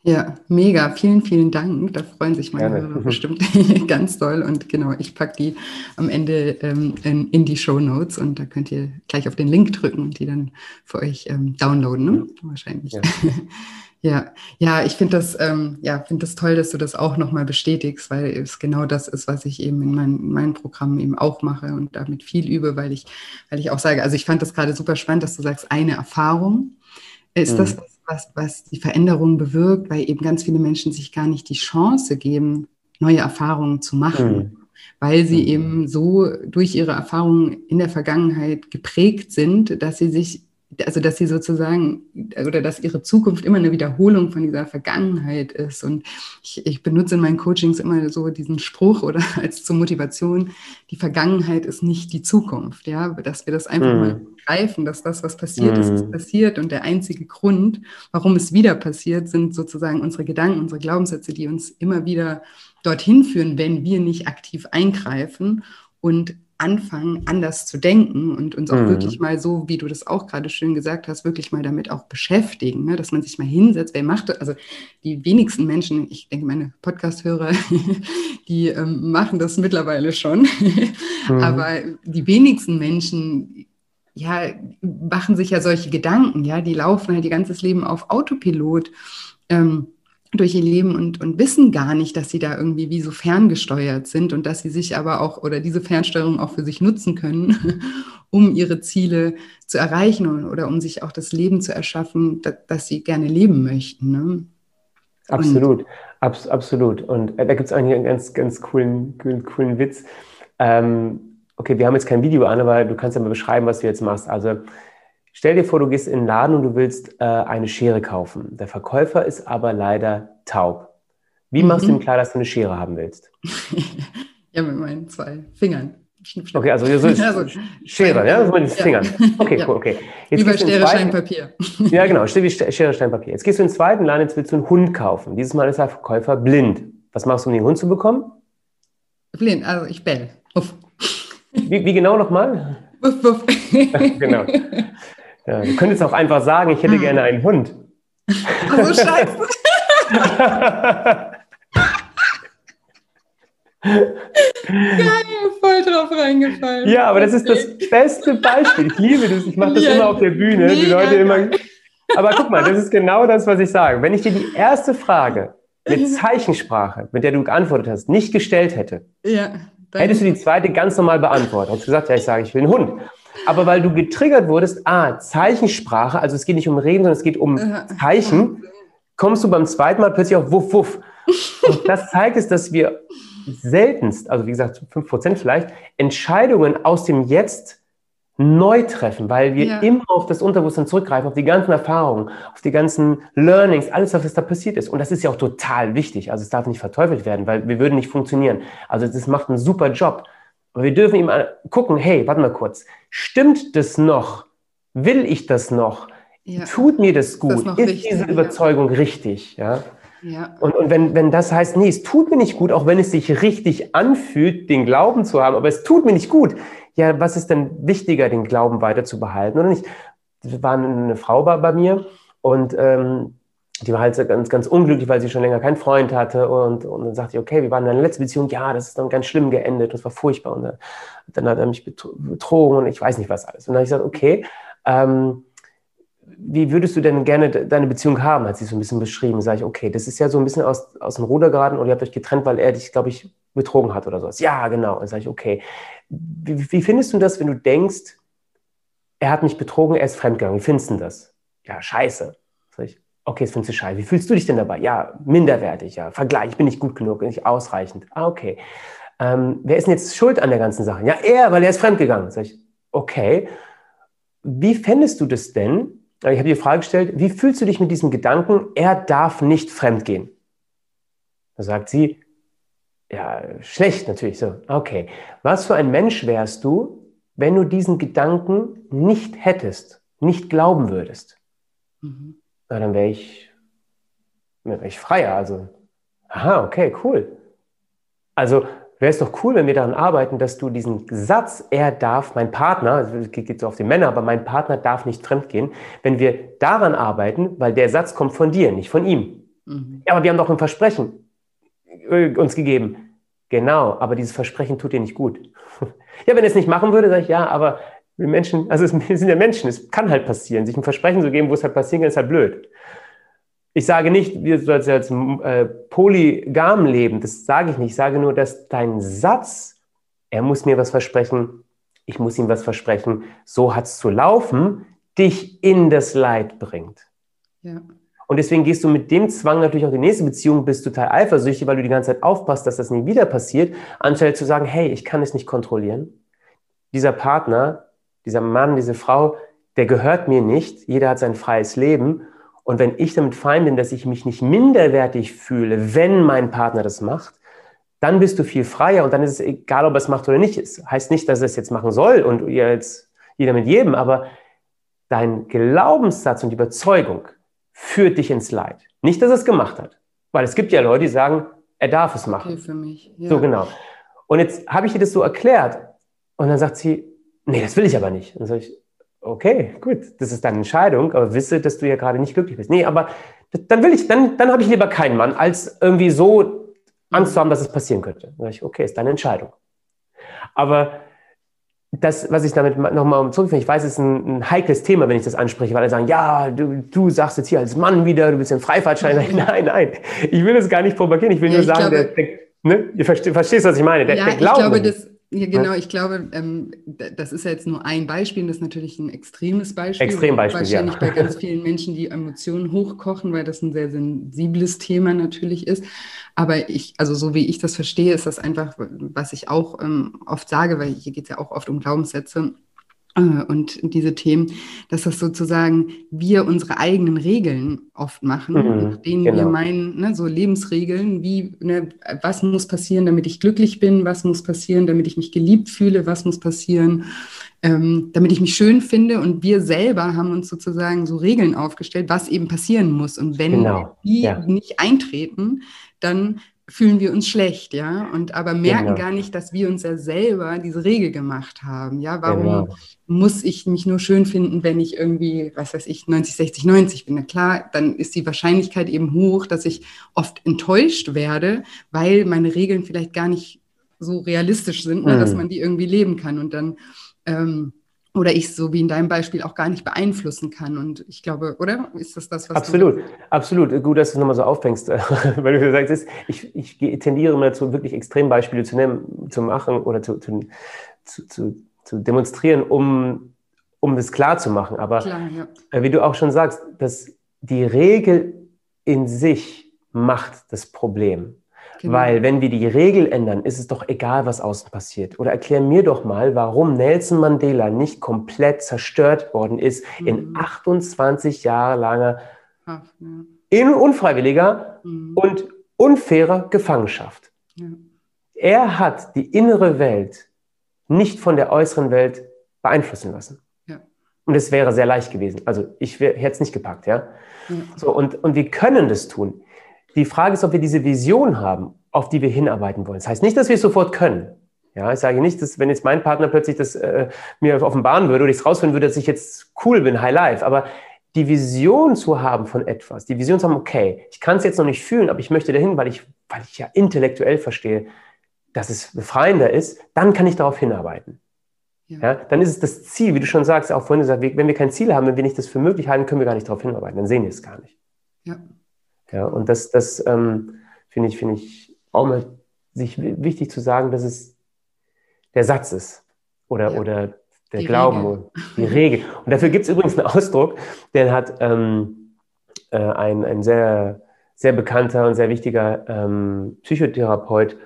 Ja, mega. Vielen, vielen Dank. Da freuen sich meine Hörer bestimmt ganz doll. Und genau, ich packe die am Ende ähm, in, in, die Show Notes und da könnt ihr gleich auf den Link drücken und die dann für euch ähm, downloaden, ne? Wahrscheinlich. Ja. ja, ja, ich finde das, ähm, ja, finde das toll, dass du das auch nochmal bestätigst, weil es genau das ist, was ich eben in, mein, in meinen Programmen eben auch mache und damit viel übe, weil ich, weil ich auch sage, also ich fand das gerade super spannend, dass du sagst, eine Erfahrung ist mhm. das, was was, was die Veränderung bewirkt, weil eben ganz viele Menschen sich gar nicht die Chance geben, neue Erfahrungen zu machen, mhm. weil sie mhm. eben so durch ihre Erfahrungen in der Vergangenheit geprägt sind, dass sie sich also dass sie sozusagen oder dass ihre Zukunft immer eine Wiederholung von dieser Vergangenheit ist. Und ich, ich, benutze in meinen Coachings immer so diesen Spruch oder als zur Motivation, die Vergangenheit ist nicht die Zukunft, ja, dass wir das einfach mhm. mal greifen, dass das, was passiert mhm. ist, ist passiert und der einzige Grund, warum es wieder passiert, sind sozusagen unsere Gedanken, unsere Glaubenssätze, die uns immer wieder dorthin führen, wenn wir nicht aktiv eingreifen und anfangen, anders zu denken und uns auch mhm. wirklich mal so, wie du das auch gerade schön gesagt hast, wirklich mal damit auch beschäftigen, ne? dass man sich mal hinsetzt. Wer macht das? Also die wenigsten Menschen, ich denke, meine Podcast-Hörer, die ähm, machen das mittlerweile schon, mhm. aber die wenigsten Menschen ja, machen sich ja solche Gedanken, ja, die laufen halt ihr ganzes Leben auf Autopilot. Ähm, durch ihr Leben und, und wissen gar nicht, dass sie da irgendwie wie so ferngesteuert sind und dass sie sich aber auch oder diese Fernsteuerung auch für sich nutzen können, um ihre Ziele zu erreichen oder um sich auch das Leben zu erschaffen, das, das sie gerne leben möchten. Ne? Absolut, Abs absolut. Und äh, da gibt es eigentlich einen ganz, ganz coolen, coolen, coolen Witz. Ähm, okay, wir haben jetzt kein Video an, aber du kannst ja mal beschreiben, was du jetzt machst. Also Stell dir vor, du gehst in den Laden und du willst äh, eine Schere kaufen. Der Verkäufer ist aber leider taub. Wie mhm. machst du ihm klar, dass du eine Schere haben willst? ja, mit meinen zwei Fingern. Schnipp. Okay, also so ist also, Schere, ja, so mit den Fingern. Okay, cool, okay. Jetzt wie bei Schere, Stein, Papier. Ja, genau, wie Schere, Stein, Papier. Jetzt gehst du in den zweiten Laden, jetzt willst du einen Hund kaufen. Dieses Mal ist der Verkäufer blind. Was machst du, um den Hund zu bekommen? Blind, also ich bell. Uff. Wie, wie genau nochmal? Wuff, wuff. genau. Ja, du könntest auch einfach sagen, ich hätte ah. gerne einen Hund. Oh, scheiße. Geil, voll drauf reingefallen. Ja, aber das ist das beste Beispiel. Ich liebe das. Ich mache das immer auf der Bühne. Die Leute immer. Aber guck mal, das ist genau das, was ich sage. Wenn ich dir die erste Frage mit Zeichensprache, mit der du geantwortet hast, nicht gestellt hätte, ja, hättest du die zweite ganz normal beantwortet. Hättest gesagt, ja, ich sage, ich will einen Hund. Aber weil du getriggert wurdest, ah, Zeichensprache, also es geht nicht um Reden, sondern es geht um Zeichen, kommst du beim zweiten Mal plötzlich auf Wuff, Wuff. Und das zeigt es, dass wir seltenst, also wie gesagt, 5% vielleicht, Entscheidungen aus dem Jetzt neu treffen, weil wir ja. immer auf das Unterbewusstsein zurückgreifen, auf die ganzen Erfahrungen, auf die ganzen Learnings, alles, was da passiert ist. Und das ist ja auch total wichtig. Also es darf nicht verteufelt werden, weil wir würden nicht funktionieren. Also das macht einen super Job. Aber wir dürfen ihm gucken, hey, warte mal kurz, stimmt das noch? Will ich das noch? Ja. Tut mir das gut? Ist, das ist richtig, diese Überzeugung ja. richtig? Ja? Ja. Und, und wenn, wenn das heißt, nee, es tut mir nicht gut, auch wenn es sich richtig anfühlt, den Glauben zu haben, aber es tut mir nicht gut, ja, was ist denn wichtiger, den Glauben weiter zu behalten oder nicht? Das war eine Frau bei, bei mir und ähm, die war halt ganz, ganz unglücklich, weil sie schon länger keinen Freund hatte. Und, und dann sagte ich, okay, wir waren in einer letzten Beziehung. Ja, das ist dann ganz schlimm geendet. Das war furchtbar. Und dann, dann hat er mich betrogen und ich weiß nicht was alles. Und dann habe ich gesagt, okay, ähm, wie würdest du denn gerne deine Beziehung haben? Hat sie so ein bisschen beschrieben. Sage ich, okay, das ist ja so ein bisschen aus, aus dem Ruder geraten oder ihr habt euch getrennt, weil er dich, glaube ich, betrogen hat oder sowas. Ja, genau. Dann sage ich, okay. Wie, wie, findest du das, wenn du denkst, er hat mich betrogen, er ist fremdgegangen? Wie findest du das? Ja, scheiße. Sag ich, okay, das findest du scheiße. Wie fühlst du dich denn dabei? Ja, minderwertig, ja. Vergleich, ich bin nicht gut genug, nicht ausreichend. Ah, okay. Ähm, wer ist denn jetzt schuld an der ganzen Sache? Ja, er, weil er ist fremdgegangen. Sag ich, okay. Wie fändest du das denn, ich habe die Frage gestellt, wie fühlst du dich mit diesem Gedanken, er darf nicht fremdgehen? Da sagt sie, ja, schlecht natürlich so. Okay. Was für ein Mensch wärst du, wenn du diesen Gedanken nicht hättest, nicht glauben würdest? Mhm. Na, dann wäre ich, wär ich freier. Also, aha, okay, cool. Also, wäre es doch cool, wenn wir daran arbeiten, dass du diesen Satz, er darf, mein Partner, also geht so auf die Männer, aber mein Partner darf nicht fremdgehen, wenn wir daran arbeiten, weil der Satz kommt von dir, nicht von ihm. Mhm. Ja, aber wir haben doch ein Versprechen äh, uns gegeben. Genau, aber dieses Versprechen tut dir nicht gut. ja, wenn er es nicht machen würde, sage ich, ja, aber wir Menschen, also wir sind ja Menschen, es kann halt passieren. Sich ein Versprechen zu geben, wo es halt passieren kann, ist halt blöd. Ich sage nicht, wir sollten jetzt äh, polygam leben, das sage ich nicht. Ich sage nur, dass dein Satz, er muss mir was versprechen, ich muss ihm was versprechen, so hat es zu laufen, dich in das Leid bringt. Ja. Und deswegen gehst du mit dem Zwang natürlich auch in die nächste Beziehung, bist total eifersüchtig, weil du die ganze Zeit aufpasst, dass das nie wieder passiert, anstelle zu sagen, hey, ich kann es nicht kontrollieren. Dieser Partner, dieser Mann, diese Frau, der gehört mir nicht. Jeder hat sein freies Leben. Und wenn ich damit fein bin, dass ich mich nicht minderwertig fühle, wenn mein Partner das macht, dann bist du viel freier und dann ist es egal, ob er es macht oder nicht. Es heißt nicht, dass er es jetzt machen soll und jetzt jeder mit jedem, aber dein Glaubenssatz und Überzeugung führt dich ins Leid. Nicht, dass er es gemacht hat. Weil es gibt ja Leute, die sagen, er darf es machen. Okay, für mich. Ja. So genau. Und jetzt habe ich ihr das so erklärt und dann sagt sie, nee, das will ich aber nicht. Dann sage ich, okay, gut, das ist deine Entscheidung, aber wisse, dass du ja gerade nicht glücklich bist. Nee, aber dann will ich, dann, dann habe ich lieber keinen Mann, als irgendwie so Angst zu haben, dass es passieren könnte. Dann sage ich, okay, ist deine Entscheidung. Aber das, was ich damit nochmal zurückführe, ich weiß, es ist ein, ein, heikles Thema, wenn ich das anspreche, weil alle sagen, ja, du, du sagst jetzt hier als Mann wieder, du bist ein Freifahrtschein. Nein, nein, ich will das gar nicht propagieren. Ich will ja, nur sagen, glaube, der, der, ne? ihr verstehst, was ich meine. Der, ja, der ich glaube, das, ja, genau. Ich glaube, ähm, das ist ja jetzt nur ein Beispiel. Das ist natürlich ein extremes Beispiel. Extrembeispiel, Wahrscheinlich ja. bei ganz vielen Menschen, die Emotionen hochkochen, weil das ein sehr sensibles Thema natürlich ist. Aber ich, also so wie ich das verstehe, ist das einfach, was ich auch ähm, oft sage, weil hier geht es ja auch oft um Glaubenssätze. Äh, und diese Themen, dass das sozusagen wir unsere eigenen Regeln oft machen, mhm, nach denen genau. wir meinen, ne, so Lebensregeln, wie, ne, was muss passieren, damit ich glücklich bin, was muss passieren, damit ich mich geliebt fühle, was muss passieren, ähm, damit ich mich schön finde. Und wir selber haben uns sozusagen so Regeln aufgestellt, was eben passieren muss. Und wenn genau. die ja. nicht eintreten, dann fühlen wir uns schlecht, ja, und aber merken genau. gar nicht, dass wir uns ja selber diese Regel gemacht haben, ja, warum genau. muss ich mich nur schön finden, wenn ich irgendwie, was weiß ich, 90, 60, 90 bin, na klar, dann ist die Wahrscheinlichkeit eben hoch, dass ich oft enttäuscht werde, weil meine Regeln vielleicht gar nicht so realistisch sind, ne, dass mhm. man die irgendwie leben kann und dann ähm, oder ich so wie in deinem Beispiel auch gar nicht beeinflussen kann. Und ich glaube, oder? Ist das das, was Absolut, du absolut. Gut, dass du es nochmal so aufhängst, weil du sagst, ich, ich tendiere immer dazu, wirklich Extrembeispiele zu nehmen, zu machen oder zu, zu, zu, zu demonstrieren, um, um das klar zu machen. Aber klar, ja. Äh, wie du auch schon sagst, dass die Regel in sich macht das Problem. Genau. Weil wenn wir die Regel ändern, ist es doch egal, was außen passiert. Oder erklär mir doch mal, warum Nelson Mandela nicht komplett zerstört worden ist mhm. in 28 Jahre langer Haft, ja. in unfreiwilliger mhm. und unfairer Gefangenschaft. Ja. Er hat die innere Welt nicht von der äußeren Welt beeinflussen lassen. Ja. Und es wäre sehr leicht gewesen. Also ich hätte es nicht gepackt, ja. So, und, und wir können das tun. Die Frage ist, ob wir diese Vision haben, auf die wir hinarbeiten wollen. Das heißt nicht, dass wir es sofort können. Ja, ich sage nicht, dass wenn jetzt mein Partner plötzlich das äh, mir offenbaren würde oder ich es rausfinden würde, dass ich jetzt cool bin, High Life, aber die Vision zu haben von etwas, die Vision zu haben, okay, ich kann es jetzt noch nicht fühlen, aber ich möchte dahin, weil ich, weil ich ja intellektuell verstehe, dass es befreiender ist, dann kann ich darauf hinarbeiten. Ja. ja. dann ist es das Ziel, wie du schon sagst, auch vorhin gesagt, wenn wir kein Ziel haben, wenn wir nicht das für möglich halten, können wir gar nicht darauf hinarbeiten, dann sehen wir es gar nicht. Ja. Ja, und das, das ähm, finde ich, finde ich auch mal sich wichtig zu sagen, dass es der Satz ist oder, ja. oder der die Glauben, Regel. die Regel. Und dafür gibt es übrigens einen Ausdruck, den hat ähm, äh, ein, ein sehr, sehr bekannter und sehr wichtiger ähm, Psychotherapeut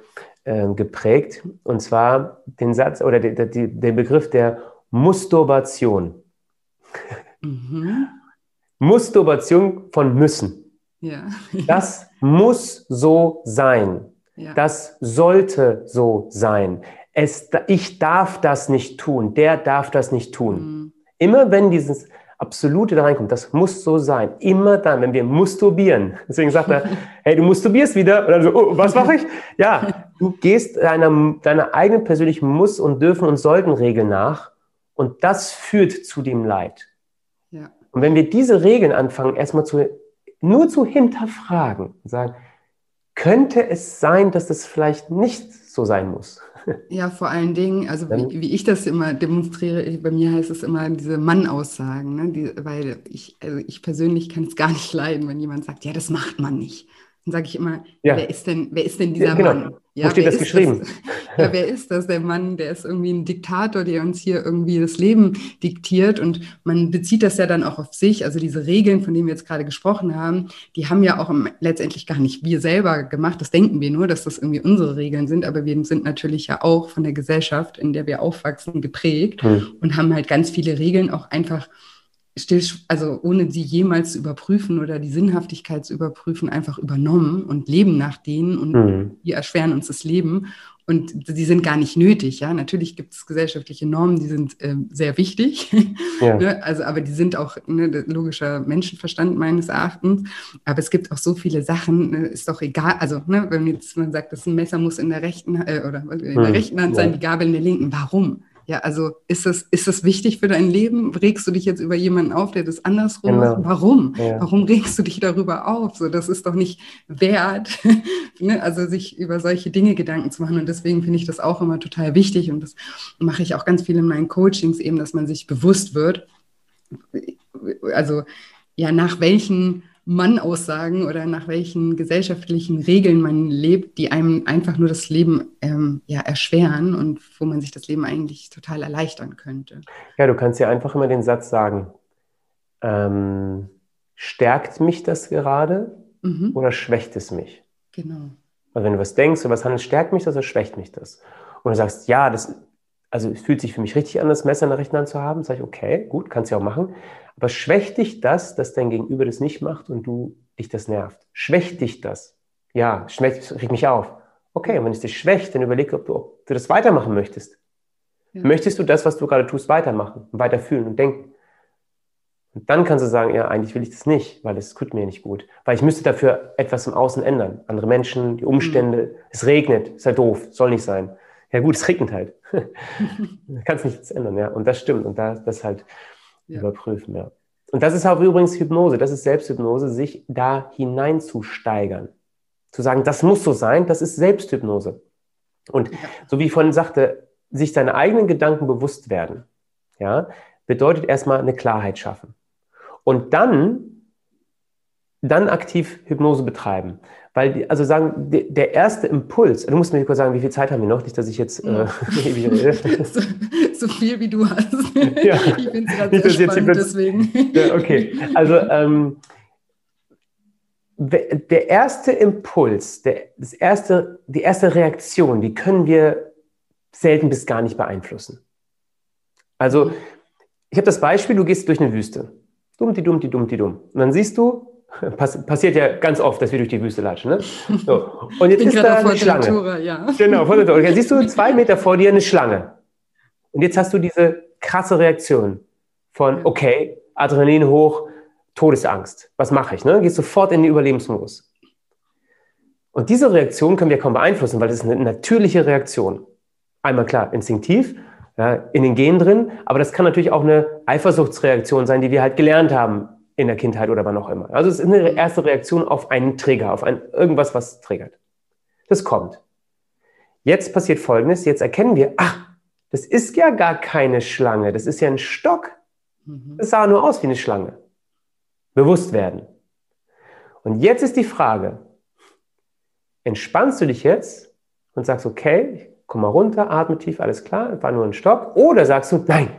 äh, geprägt, und zwar den Satz oder den, den, den Begriff der Musturbation. Mhm. Musturbation von müssen. Ja. das muss so sein. Ja. Das sollte so sein. Es, ich darf das nicht tun. Der darf das nicht tun. Mhm. Immer wenn dieses Absolute da reinkommt, das muss so sein. Immer dann, wenn wir musturbieren. Deswegen sagt er, hey, du musturbierst wieder. Und dann so, oh, was mache ich? Ja, du gehst deiner, deiner eigenen persönlichen Muss- und Dürfen- und Sollten-Regel nach. Und das führt zu dem Leid. Ja. Und wenn wir diese Regeln anfangen, erstmal zu nur zu hinterfragen und sagen, könnte es sein, dass das vielleicht nicht so sein muss? Ja, vor allen Dingen, also wie, wie ich das immer demonstriere, bei mir heißt es immer diese Mann-Aussagen, ne? Die, weil ich, also ich persönlich kann es gar nicht leiden, wenn jemand sagt, ja, das macht man nicht. Dann sage ich immer, ja. wer, ist denn, wer ist denn dieser ja, genau. Mann? Ja, Wo steht das geschrieben? Das? Ja, wer ist das? Der Mann, der ist irgendwie ein Diktator, der uns hier irgendwie das Leben diktiert. Und man bezieht das ja dann auch auf sich. Also diese Regeln, von denen wir jetzt gerade gesprochen haben, die haben ja auch letztendlich gar nicht wir selber gemacht. Das denken wir nur, dass das irgendwie unsere Regeln sind. Aber wir sind natürlich ja auch von der Gesellschaft, in der wir aufwachsen, geprägt mhm. und haben halt ganz viele Regeln auch einfach still, also ohne sie jemals zu überprüfen oder die Sinnhaftigkeit zu überprüfen, einfach übernommen und leben nach denen und mhm. die erschweren uns das Leben. Und die sind gar nicht nötig, ja. Natürlich gibt es gesellschaftliche Normen, die sind äh, sehr wichtig. Ja. ne? Also, aber die sind auch ne, logischer Menschenverstand meines Erachtens. Aber es gibt auch so viele Sachen, ne, ist doch egal. Also, ne, wenn jetzt man sagt, das Messer muss in der rechten äh, oder in der mhm. rechten Hand sein, die Gabel in der linken, warum? Ja, also ist das, ist das wichtig für dein Leben? Regst du dich jetzt über jemanden auf, der das andersrum genau. macht? Warum? Ja. Warum regst du dich darüber auf? So, das ist doch nicht wert, ne? also sich über solche Dinge Gedanken zu machen. Und deswegen finde ich das auch immer total wichtig. Und das mache ich auch ganz viel in meinen Coachings eben, dass man sich bewusst wird, also ja, nach welchen Mann-Aussagen oder nach welchen gesellschaftlichen Regeln man lebt, die einem einfach nur das Leben ähm, ja, erschweren und wo man sich das Leben eigentlich total erleichtern könnte. Ja, du kannst ja einfach immer den Satz sagen, ähm, stärkt mich das gerade mhm. oder schwächt es mich? Genau. Also wenn du was denkst oder was handelst, stärkt mich das oder schwächt mich das? Und du sagst, ja, das Also es fühlt sich für mich richtig an, das Messer in der rechten Hand zu haben. Sage ich, okay, gut, kannst du ja auch machen. Aber schwächt dich das, dass dein Gegenüber das nicht macht und du dich das nervt? Schwächt dich das? Ja, schwächt, regt mich auf. Okay, und wenn es dich schwächt, dann überleg, ob du, ob du das weitermachen möchtest. Ja. Möchtest du das, was du gerade tust, weitermachen, weiterfühlen und denken? Und dann kannst du sagen, ja, eigentlich will ich das nicht, weil es tut mir nicht gut. Weil ich müsste dafür etwas im Außen ändern. Andere Menschen, die Umstände, mhm. es regnet, ist halt doof, soll nicht sein. Ja gut, es regnet halt. kannst nichts ändern, ja. Und das stimmt. Und da, das halt ja. überprüfen, ja. Und das ist auch übrigens Hypnose, das ist Selbsthypnose, sich da hineinzusteigern. Zu sagen, das muss so sein, das ist Selbsthypnose. Und ja. so wie ich vorhin sagte, sich seine eigenen Gedanken bewusst werden, ja, bedeutet erstmal eine Klarheit schaffen. Und dann, dann aktiv Hypnose betreiben. Weil, die, also sagen, die, der erste Impuls, du musst mir kurz sagen, wie viel Zeit haben wir noch? Nicht, dass ich jetzt äh, so, so, viel wie du hast. Ja. Ich finde es gerade sehr spannend, deswegen. Ja, okay, also ähm, der erste Impuls, der, das erste, die erste Reaktion, die können wir selten bis gar nicht beeinflussen. Also, ich habe das Beispiel, du gehst durch eine Wüste. Dummti, dummti, dummti, dumm. Und dann siehst du, Pass, passiert ja ganz oft, dass wir durch die Wüste latschen. Ne? So. Und jetzt ist da eine Schlange. Tour, ja. Genau, vor der Tour. Jetzt siehst du zwei Meter vor dir eine Schlange. Und jetzt hast du diese krasse Reaktion von, okay, Adrenalin hoch, Todesangst. Was mache ich? Ne? Gehst sofort in den Überlebensmodus. Und diese Reaktion können wir kaum beeinflussen, weil das ist eine natürliche Reaktion. Einmal klar, instinktiv, ja, in den Genen drin, aber das kann natürlich auch eine Eifersuchtsreaktion sein, die wir halt gelernt haben in der Kindheit oder wann auch immer. Also es ist eine erste Reaktion auf einen Trigger, auf ein, irgendwas, was triggert. Das kommt. Jetzt passiert Folgendes, jetzt erkennen wir, ach, das ist ja gar keine Schlange, das ist ja ein Stock. Mhm. Das sah nur aus wie eine Schlange. Bewusst werden. Und jetzt ist die Frage, entspannst du dich jetzt und sagst, okay, komm mal runter, atme tief, alles klar, war nur ein Stock, oder sagst du, nein,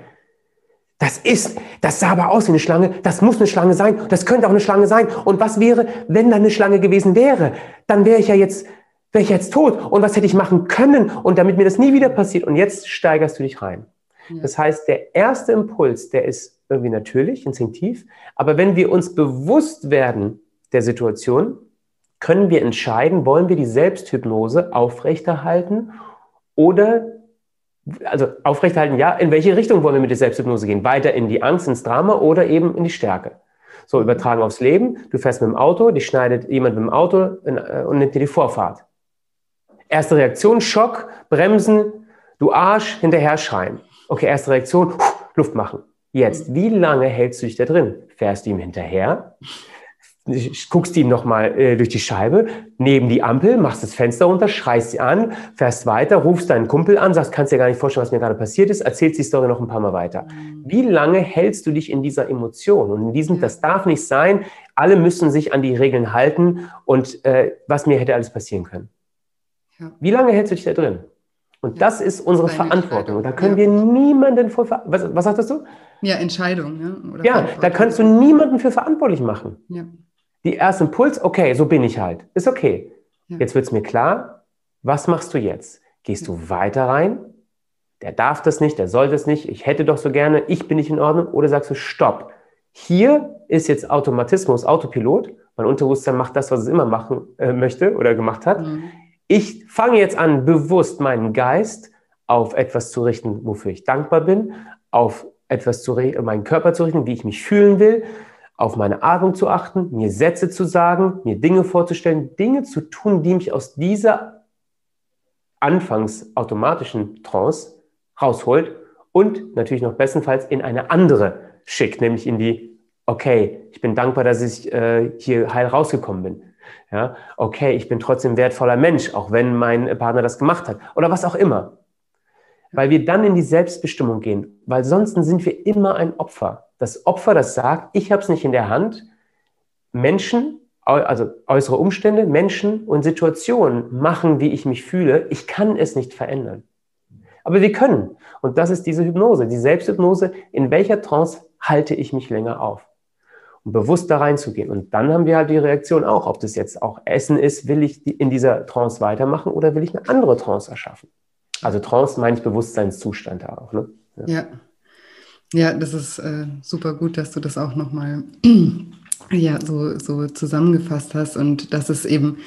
das ist, das sah aber aus wie eine Schlange, das muss eine Schlange sein, das könnte auch eine Schlange sein. Und was wäre, wenn da eine Schlange gewesen wäre? Dann wäre ich ja jetzt, wäre ich jetzt tot. Und was hätte ich machen können? Und damit mir das nie wieder passiert. Und jetzt steigerst du dich rein. Ja. Das heißt, der erste Impuls, der ist irgendwie natürlich, instinktiv. Aber wenn wir uns bewusst werden der Situation, können wir entscheiden, wollen wir die Selbsthypnose aufrechterhalten oder also aufrechterhalten, ja, in welche Richtung wollen wir mit der Selbsthypnose gehen? Weiter in die Angst, ins Drama oder eben in die Stärke? So, übertragen aufs Leben. Du fährst mit dem Auto, dich schneidet jemand mit dem Auto äh, und nimmt dir die Vorfahrt. Erste Reaktion, Schock, bremsen, du Arsch, hinterher schreien. Okay, erste Reaktion, Luft machen. Jetzt, wie lange hältst du dich da drin? Fährst du ihm hinterher? Guckst ihm nochmal äh, durch die Scheibe, neben die Ampel, machst das Fenster runter, schreist sie an, fährst weiter, rufst deinen Kumpel an, sagst, kannst dir gar nicht vorstellen, was mir gerade passiert ist, erzählst die Story noch ein paar Mal weiter. Mhm. Wie lange hältst du dich in dieser Emotion? Und in diesem, das darf nicht sein, alle müssen sich an die Regeln halten und äh, was mir hätte alles passieren können. Ja. Wie lange hältst du dich da drin? Und ja, das ist unsere Verantwortung. Und da können ja. wir niemanden vor, was, was sagtest du? Ja, Entscheidung. Ja, ja da kannst du niemanden für verantwortlich machen. Ja die erste Impuls, okay, so bin ich halt. Ist okay. Ja. Jetzt wird es mir klar, was machst du jetzt? Gehst du weiter rein? Der darf das nicht, der soll das nicht, ich hätte doch so gerne, ich bin nicht in Ordnung. Oder sagst du, stopp. Hier ist jetzt Automatismus, Autopilot. Mein Unterbewusstsein macht das, was es immer machen äh, möchte oder gemacht hat. Mhm. Ich fange jetzt an, bewusst meinen Geist auf etwas zu richten, wofür ich dankbar bin, auf etwas zu meinen Körper zu richten, wie ich mich fühlen will, auf meine Atmung zu achten, mir Sätze zu sagen, mir Dinge vorzustellen, Dinge zu tun, die mich aus dieser anfangs automatischen Trance rausholt und natürlich noch bestenfalls in eine andere schickt, nämlich in die, okay, ich bin dankbar, dass ich äh, hier heil rausgekommen bin. Ja, okay, ich bin trotzdem wertvoller Mensch, auch wenn mein Partner das gemacht hat oder was auch immer. Weil wir dann in die Selbstbestimmung gehen, weil sonst sind wir immer ein Opfer das Opfer, das sagt, ich habe es nicht in der Hand, Menschen, also äußere Umstände, Menschen und Situationen machen, wie ich mich fühle. Ich kann es nicht verändern. Aber wir können. Und das ist diese Hypnose, die Selbsthypnose. In welcher Trance halte ich mich länger auf? Um bewusst da reinzugehen. Und dann haben wir halt die Reaktion auch, ob das jetzt auch Essen ist, will ich in dieser Trance weitermachen oder will ich eine andere Trance erschaffen? Also Trance meine ich Bewusstseinszustand auch. Ne? Ja. ja. Ja. das ist äh, super gut, dass du das auch nochmal ja, so, so zusammengefasst hast. Und das ist eben,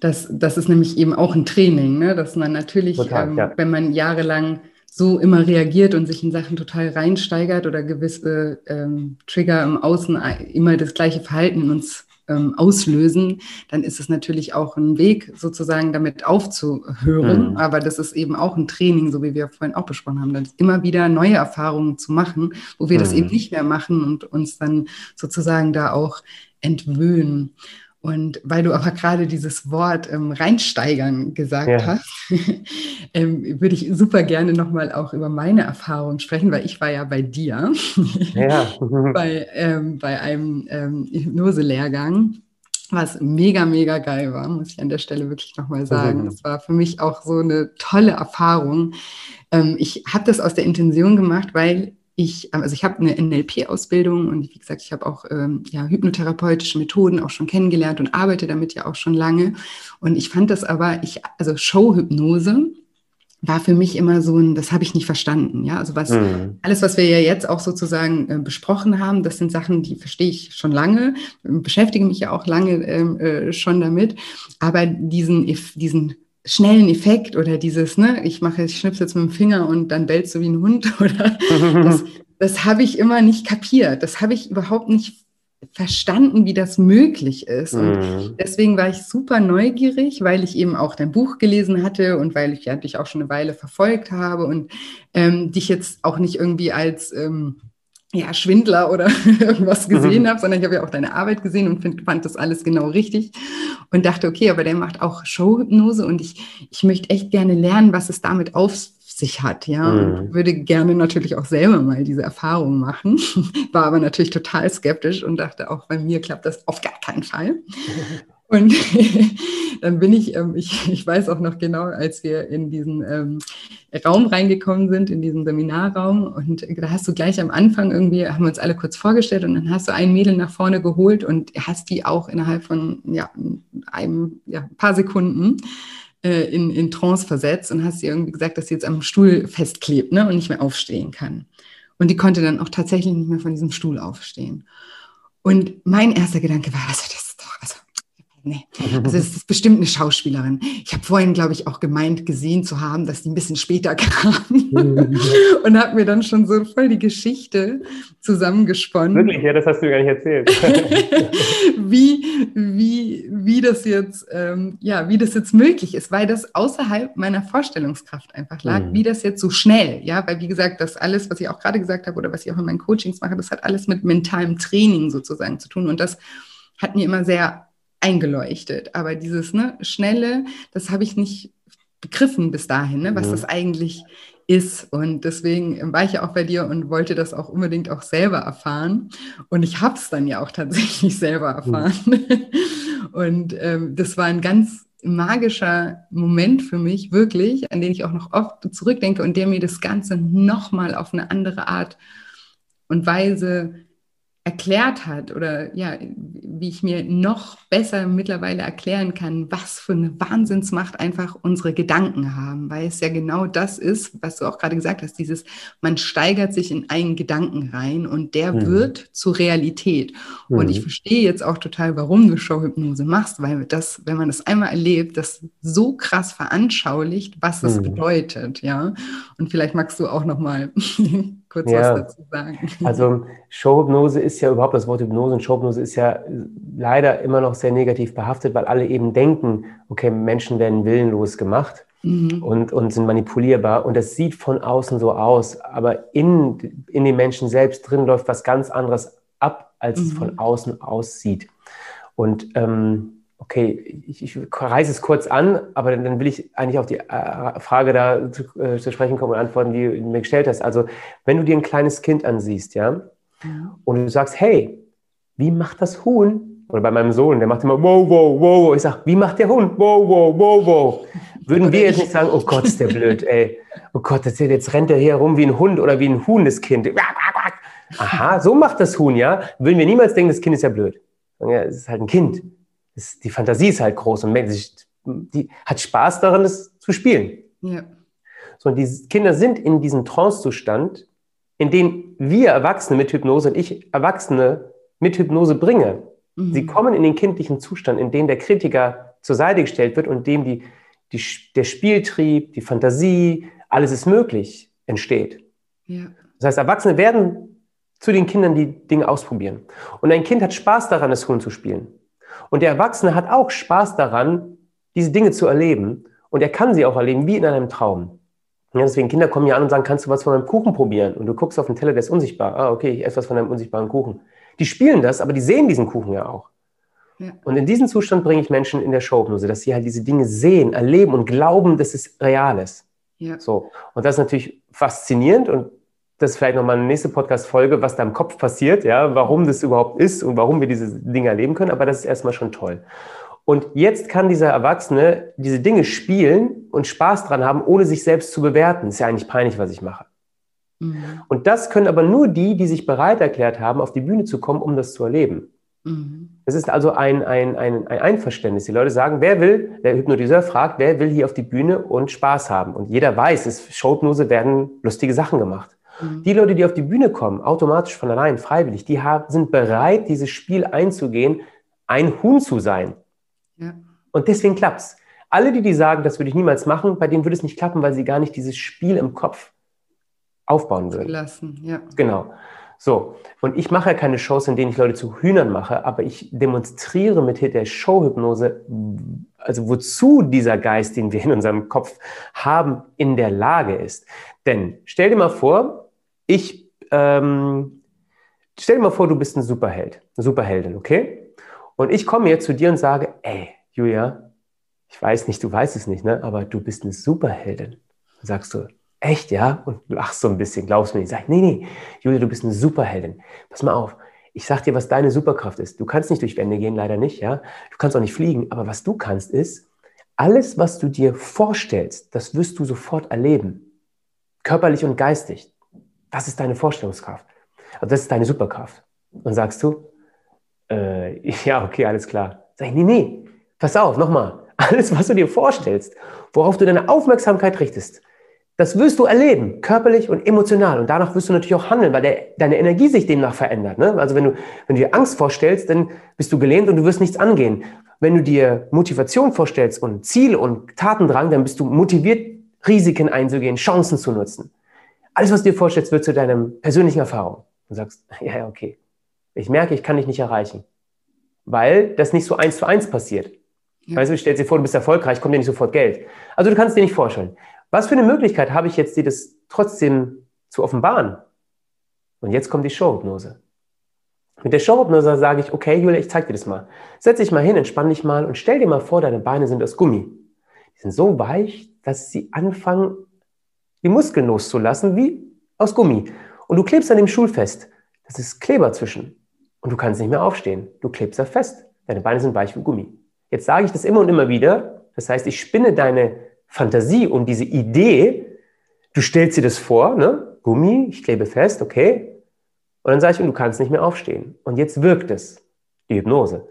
das, das ist nämlich eben auch ein Training, ne? dass man natürlich, Total, ähm, ja. wenn man jahrelang so immer reagiert und sich in Sachen total reinsteigert oder gewisse ähm, Trigger im Außen immer das gleiche Verhalten in uns ähm, auslösen, dann ist es natürlich auch ein Weg, sozusagen damit aufzuhören. Mhm. Aber das ist eben auch ein Training, so wie wir vorhin auch besprochen haben, dann immer wieder neue Erfahrungen zu machen, wo wir mhm. das eben nicht mehr machen und uns dann sozusagen da auch entwöhnen. Und weil du aber gerade dieses Wort ähm, reinsteigern gesagt ja. hast, ähm, würde ich super gerne nochmal auch über meine Erfahrung sprechen, weil ich war ja bei dir, ja. bei, ähm, bei einem ähm, Hypnose-Lehrgang, was mega, mega geil war, muss ich an der Stelle wirklich nochmal sagen. Das war für mich auch so eine tolle Erfahrung. Ähm, ich habe das aus der Intention gemacht, weil ich, also ich habe eine NLP-Ausbildung und wie gesagt, ich habe auch ähm, ja, hypnotherapeutische Methoden auch schon kennengelernt und arbeite damit ja auch schon lange. Und ich fand das aber, ich, also Showhypnose war für mich immer so ein, das habe ich nicht verstanden. Ja, also was, mhm. alles, was wir ja jetzt auch sozusagen äh, besprochen haben, das sind Sachen, die verstehe ich schon lange, beschäftige mich ja auch lange ähm, äh, schon damit. Aber diesen, diesen schnellen Effekt oder dieses, ne, ich mache, ich schnips jetzt mit dem Finger und dann bellst du wie ein Hund oder das, das habe ich immer nicht kapiert. Das habe ich überhaupt nicht verstanden, wie das möglich ist. Und mhm. deswegen war ich super neugierig, weil ich eben auch dein Buch gelesen hatte und weil ich ja dich auch schon eine Weile verfolgt habe und ähm, dich jetzt auch nicht irgendwie als ähm, ja, Schwindler oder irgendwas gesehen mhm. habe, sondern ich habe ja auch deine Arbeit gesehen und find, fand das alles genau richtig und dachte, okay, aber der macht auch Showhypnose und ich, ich möchte echt gerne lernen, was es damit auf sich hat, ja, mhm. und würde gerne natürlich auch selber mal diese Erfahrung machen, war aber natürlich total skeptisch und dachte auch, bei mir klappt das auf gar keinen Fall. Und dann bin ich, ähm, ich, ich weiß auch noch genau, als wir in diesen ähm, Raum reingekommen sind, in diesen Seminarraum, und da hast du gleich am Anfang irgendwie, haben wir uns alle kurz vorgestellt und dann hast du ein Mädel nach vorne geholt und hast die auch innerhalb von ja, einem ja, paar Sekunden äh, in, in Trance versetzt und hast ihr irgendwie gesagt, dass sie jetzt am Stuhl festklebt ne, und nicht mehr aufstehen kann. Und die konnte dann auch tatsächlich nicht mehr von diesem Stuhl aufstehen. Und mein erster Gedanke war, was das nee. Also es ist bestimmt eine Schauspielerin. Ich habe vorhin, glaube ich, auch gemeint, gesehen zu haben, dass die ein bisschen später kam. und habe mir dann schon so voll die Geschichte zusammengesponnen. Wirklich, ja, das hast du gar nicht erzählt. wie, wie, wie das jetzt, ähm, ja, wie das jetzt möglich ist, weil das außerhalb meiner Vorstellungskraft einfach lag, mhm. wie das jetzt so schnell, ja, weil wie gesagt, das alles, was ich auch gerade gesagt habe oder was ich auch in meinen Coachings mache, das hat alles mit mentalem Training sozusagen zu tun und das hat mir immer sehr eingeleuchtet. Aber dieses ne, Schnelle, das habe ich nicht begriffen bis dahin, ne, was ja. das eigentlich ist. Und deswegen war ich ja auch bei dir und wollte das auch unbedingt auch selber erfahren. Und ich habe es dann ja auch tatsächlich selber erfahren. Ja. Und ähm, das war ein ganz magischer Moment für mich, wirklich, an den ich auch noch oft zurückdenke und der mir das Ganze nochmal auf eine andere Art und Weise erklärt hat oder ja, wie ich mir noch besser mittlerweile erklären kann, was für eine Wahnsinnsmacht einfach unsere Gedanken haben, weil es ja genau das ist, was du auch gerade gesagt hast, dieses, man steigert sich in einen Gedanken rein und der mhm. wird zur Realität. Mhm. Und ich mhm. verstehe jetzt auch total, warum du Showhypnose machst, weil das, wenn man das einmal erlebt, das so krass veranschaulicht, was es mhm. bedeutet, ja. Und vielleicht magst du auch noch mal kurz ja. was dazu sagen. Also Showhypnose ist ja überhaupt, das Wort Hypnose und Showhypnose ist ja leider immer noch sehr negativ behaftet, weil alle eben denken, okay, Menschen werden willenlos gemacht mhm. und, und sind manipulierbar und das sieht von außen so aus, aber in, in den Menschen selbst drin läuft was ganz anderes ab, als mhm. es von außen aussieht. Und ähm, Okay, ich, ich reiße es kurz an, aber dann, dann will ich eigentlich auf die äh, Frage da zu, äh, zu, sprechen kommen und antworten, die du mir gestellt hast. Also, wenn du dir ein kleines Kind ansiehst, ja, ja. und du sagst, hey, wie macht das Huhn? Oder bei meinem Sohn, der macht immer wow, wow, wow. Ich sage, wie macht der Hund? Wow, wow, wow, wow. Würden wir jetzt nicht sagen, oh Gott, ist der blöd, ey. Oh Gott, jetzt rennt der hier rum wie ein Hund oder wie ein Huhn, das Kind. Aha, so macht das Huhn, ja. Würden wir niemals denken, das Kind ist ja blöd. Ja, es ist halt ein Kind ist, die Fantasie ist halt groß und die hat Spaß daran, das zu spielen. Ja. So, sondern die Kinder sind in diesem Trance-Zustand, in den wir Erwachsene mit Hypnose und ich Erwachsene mit Hypnose bringe. Mhm. Sie kommen in den kindlichen Zustand, in dem der Kritiker zur Seite gestellt wird und dem die, die, der Spieltrieb, die Fantasie, alles ist möglich, entsteht. Ja. Das heißt, Erwachsene werden zu den Kindern, die Dinge ausprobieren. Und ein Kind hat Spaß daran, das Huhn zu spielen. Und der Erwachsene hat auch Spaß daran, diese Dinge zu erleben. Und er kann sie auch erleben, wie in einem Traum. Ja, deswegen Kinder kommen ja an und sagen, kannst du was von meinem Kuchen probieren? Und du guckst auf den Teller, der ist unsichtbar. Ah, okay, ich esse was von einem unsichtbaren Kuchen. Die spielen das, aber die sehen diesen Kuchen ja auch. Ja. Und in diesen Zustand bringe ich Menschen in der Showhypnose, dass sie halt diese Dinge sehen, erleben und glauben, dass es real ist. Ja. So. Und das ist natürlich faszinierend und das ist vielleicht nochmal eine nächste Podcast-Folge, was da im Kopf passiert, ja, warum das überhaupt ist und warum wir diese Dinge erleben können, aber das ist erstmal schon toll. Und jetzt kann dieser Erwachsene diese Dinge spielen und Spaß dran haben, ohne sich selbst zu bewerten. Ist ja eigentlich peinlich, was ich mache. Mhm. Und das können aber nur die, die sich bereit erklärt haben, auf die Bühne zu kommen, um das zu erleben. Mhm. Es ist also ein, ein, ein, ein Einverständnis. Die Leute sagen, wer will, der Hypnotiseur fragt, wer will hier auf die Bühne und Spaß haben? Und jeder weiß, es Showhypnose werden lustige Sachen gemacht. Mhm. Die Leute, die auf die Bühne kommen, automatisch von allein, freiwillig, die haben, sind bereit, dieses Spiel einzugehen, ein Huhn zu sein. Ja. Und deswegen klappt's. Alle, die, die sagen, das würde ich niemals machen, bei denen würde es nicht klappen, weil sie gar nicht dieses Spiel im Kopf aufbauen würden. Lassen, ja. Genau. So, und ich mache ja keine Shows, in denen ich Leute zu Hühnern mache, aber ich demonstriere mit der Showhypnose, also wozu dieser Geist, den wir in unserem Kopf haben, in der Lage ist. Denn stell dir mal vor, ich, ähm, stell dir mal vor, du bist ein Superheld, eine Superheldin, okay? Und ich komme jetzt zu dir und sage, ey, Julia, ich weiß nicht, du weißt es nicht, ne? aber du bist eine Superheldin. Dann sagst du, echt, ja? Und lachst so ein bisschen, glaubst mir nicht. Sag, nee, nee, Julia, du bist eine Superheldin. Pass mal auf. Ich sag dir, was deine Superkraft ist. Du kannst nicht durch Wände gehen, leider nicht, ja? Du kannst auch nicht fliegen, aber was du kannst ist, alles, was du dir vorstellst, das wirst du sofort erleben. Körperlich und geistig. Das ist deine Vorstellungskraft. Also das ist deine Superkraft. Und sagst du, äh, ja, okay, alles klar. Sag ich, nee, nee, pass auf, nochmal. Alles, was du dir vorstellst, worauf du deine Aufmerksamkeit richtest, das wirst du erleben, körperlich und emotional. Und danach wirst du natürlich auch handeln, weil der, deine Energie sich demnach verändert. Ne? Also wenn du, wenn du dir Angst vorstellst, dann bist du gelähmt und du wirst nichts angehen. Wenn du dir Motivation vorstellst und Ziel und Tatendrang, dann bist du motiviert, Risiken einzugehen, Chancen zu nutzen. Alles, was du dir vorstellst, wird zu deinem persönlichen Erfahrung. Du sagst, ja, ja, okay. Ich merke, ich kann dich nicht erreichen. Weil das nicht so eins zu eins passiert. Ja. Weißt du, stell dir vor, du bist erfolgreich, kommt dir nicht sofort Geld. Also du kannst dir nicht vorstellen. Was für eine Möglichkeit habe ich jetzt, dir das trotzdem zu offenbaren? Und jetzt kommt die Showhypnose. Mit der Showhypnose sage ich, okay, Julia, ich zeig dir das mal. Setz dich mal hin, entspann dich mal und stell dir mal vor, deine Beine sind aus Gummi. Die sind so weich, dass sie anfangen, die Muskeln loszulassen, wie aus Gummi. Und du klebst an dem Stuhl fest. Das ist Kleber zwischen. Und du kannst nicht mehr aufstehen. Du klebst da fest. Deine Beine sind weich wie Gummi. Jetzt sage ich das immer und immer wieder. Das heißt, ich spinne deine Fantasie um diese Idee. Du stellst dir das vor, ne? Gummi, ich klebe fest, okay. Und dann sage ich, und du kannst nicht mehr aufstehen. Und jetzt wirkt es, die Hypnose.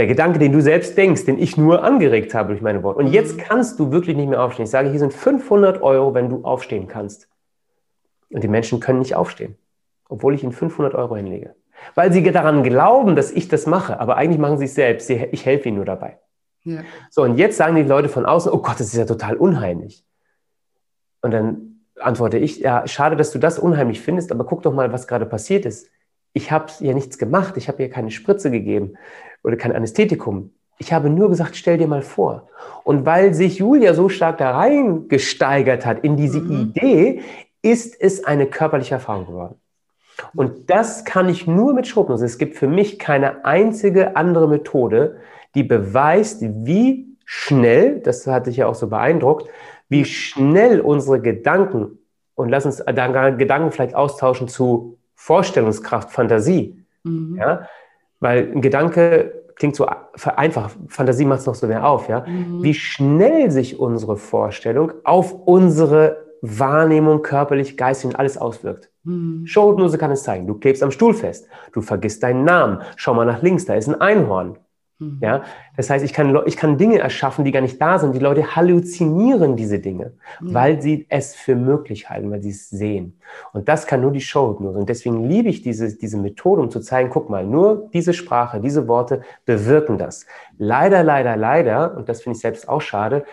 Der Gedanke, den du selbst denkst, den ich nur angeregt habe durch meine Worte. Und jetzt mhm. kannst du wirklich nicht mehr aufstehen. Ich sage, hier sind 500 Euro, wenn du aufstehen kannst. Und die Menschen können nicht aufstehen, obwohl ich ihnen 500 Euro hinlege. Weil sie daran glauben, dass ich das mache. Aber eigentlich machen sie es selbst. Ich helfe ihnen nur dabei. Ja. So, und jetzt sagen die Leute von außen, oh Gott, das ist ja total unheimlich. Und dann antworte ich, ja, schade, dass du das unheimlich findest, aber guck doch mal, was gerade passiert ist. Ich habe ja nichts gemacht, ich habe ihr keine Spritze gegeben oder kein Anästhetikum. Ich habe nur gesagt, stell dir mal vor. Und weil sich Julia so stark da reingesteigert hat in diese mhm. Idee, ist es eine körperliche Erfahrung geworden. Und das kann ich nur mit Schrottnuss. Es gibt für mich keine einzige andere Methode, die beweist, wie schnell, das hat dich ja auch so beeindruckt, wie schnell unsere Gedanken, und lass uns Gedanken vielleicht austauschen zu Vorstellungskraft, Fantasie. Mhm. Ja? Weil ein Gedanke klingt so einfach, Fantasie macht es noch so mehr auf, ja. Mhm. Wie schnell sich unsere Vorstellung auf unsere Wahrnehmung, körperlich, geistig und alles auswirkt. Mhm. Showhypnose kann es zeigen. Du klebst am Stuhl fest. Du vergisst deinen Namen. Schau mal nach links, da ist ein Einhorn. Mhm. Ja, das heißt, ich kann, ich kann Dinge erschaffen, die gar nicht da sind. Die Leute halluzinieren diese Dinge, mhm. weil sie es für möglich halten, weil sie es sehen. Und das kann nur die Showhypnose. Und deswegen liebe ich diese, diese Methode, um zu zeigen, guck mal, nur diese Sprache, diese Worte bewirken das. Leider, leider, leider, und das finde ich selbst auch schade,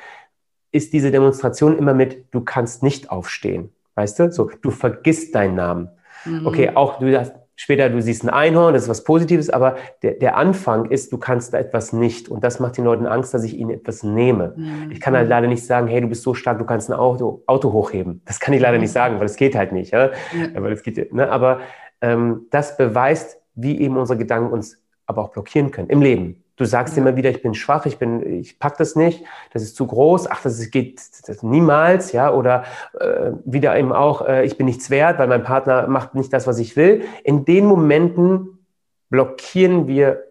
ist diese Demonstration immer mit, du kannst nicht aufstehen. Weißt du? So, du vergisst deinen Namen. Mhm. Okay, auch du hast, Später, du siehst ein Einhorn, das ist was Positives, aber der, der Anfang ist, du kannst da etwas nicht. Und das macht den Leuten Angst, dass ich ihnen etwas nehme. Mhm. Ich kann halt leider nicht sagen, hey, du bist so stark, du kannst ein Auto, Auto hochheben. Das kann ich leider nicht sagen, weil es geht halt nicht. Ja? ja. Aber, das geht, ne? aber ähm, das beweist, wie eben unsere Gedanken uns aber auch blockieren können im Leben. Du sagst ja. immer wieder, ich bin schwach, ich bin, ich pack das nicht, das ist zu groß, ach, das geht das niemals, ja, oder äh, wieder eben auch, äh, ich bin nichts wert, weil mein Partner macht nicht das, was ich will. In den Momenten blockieren wir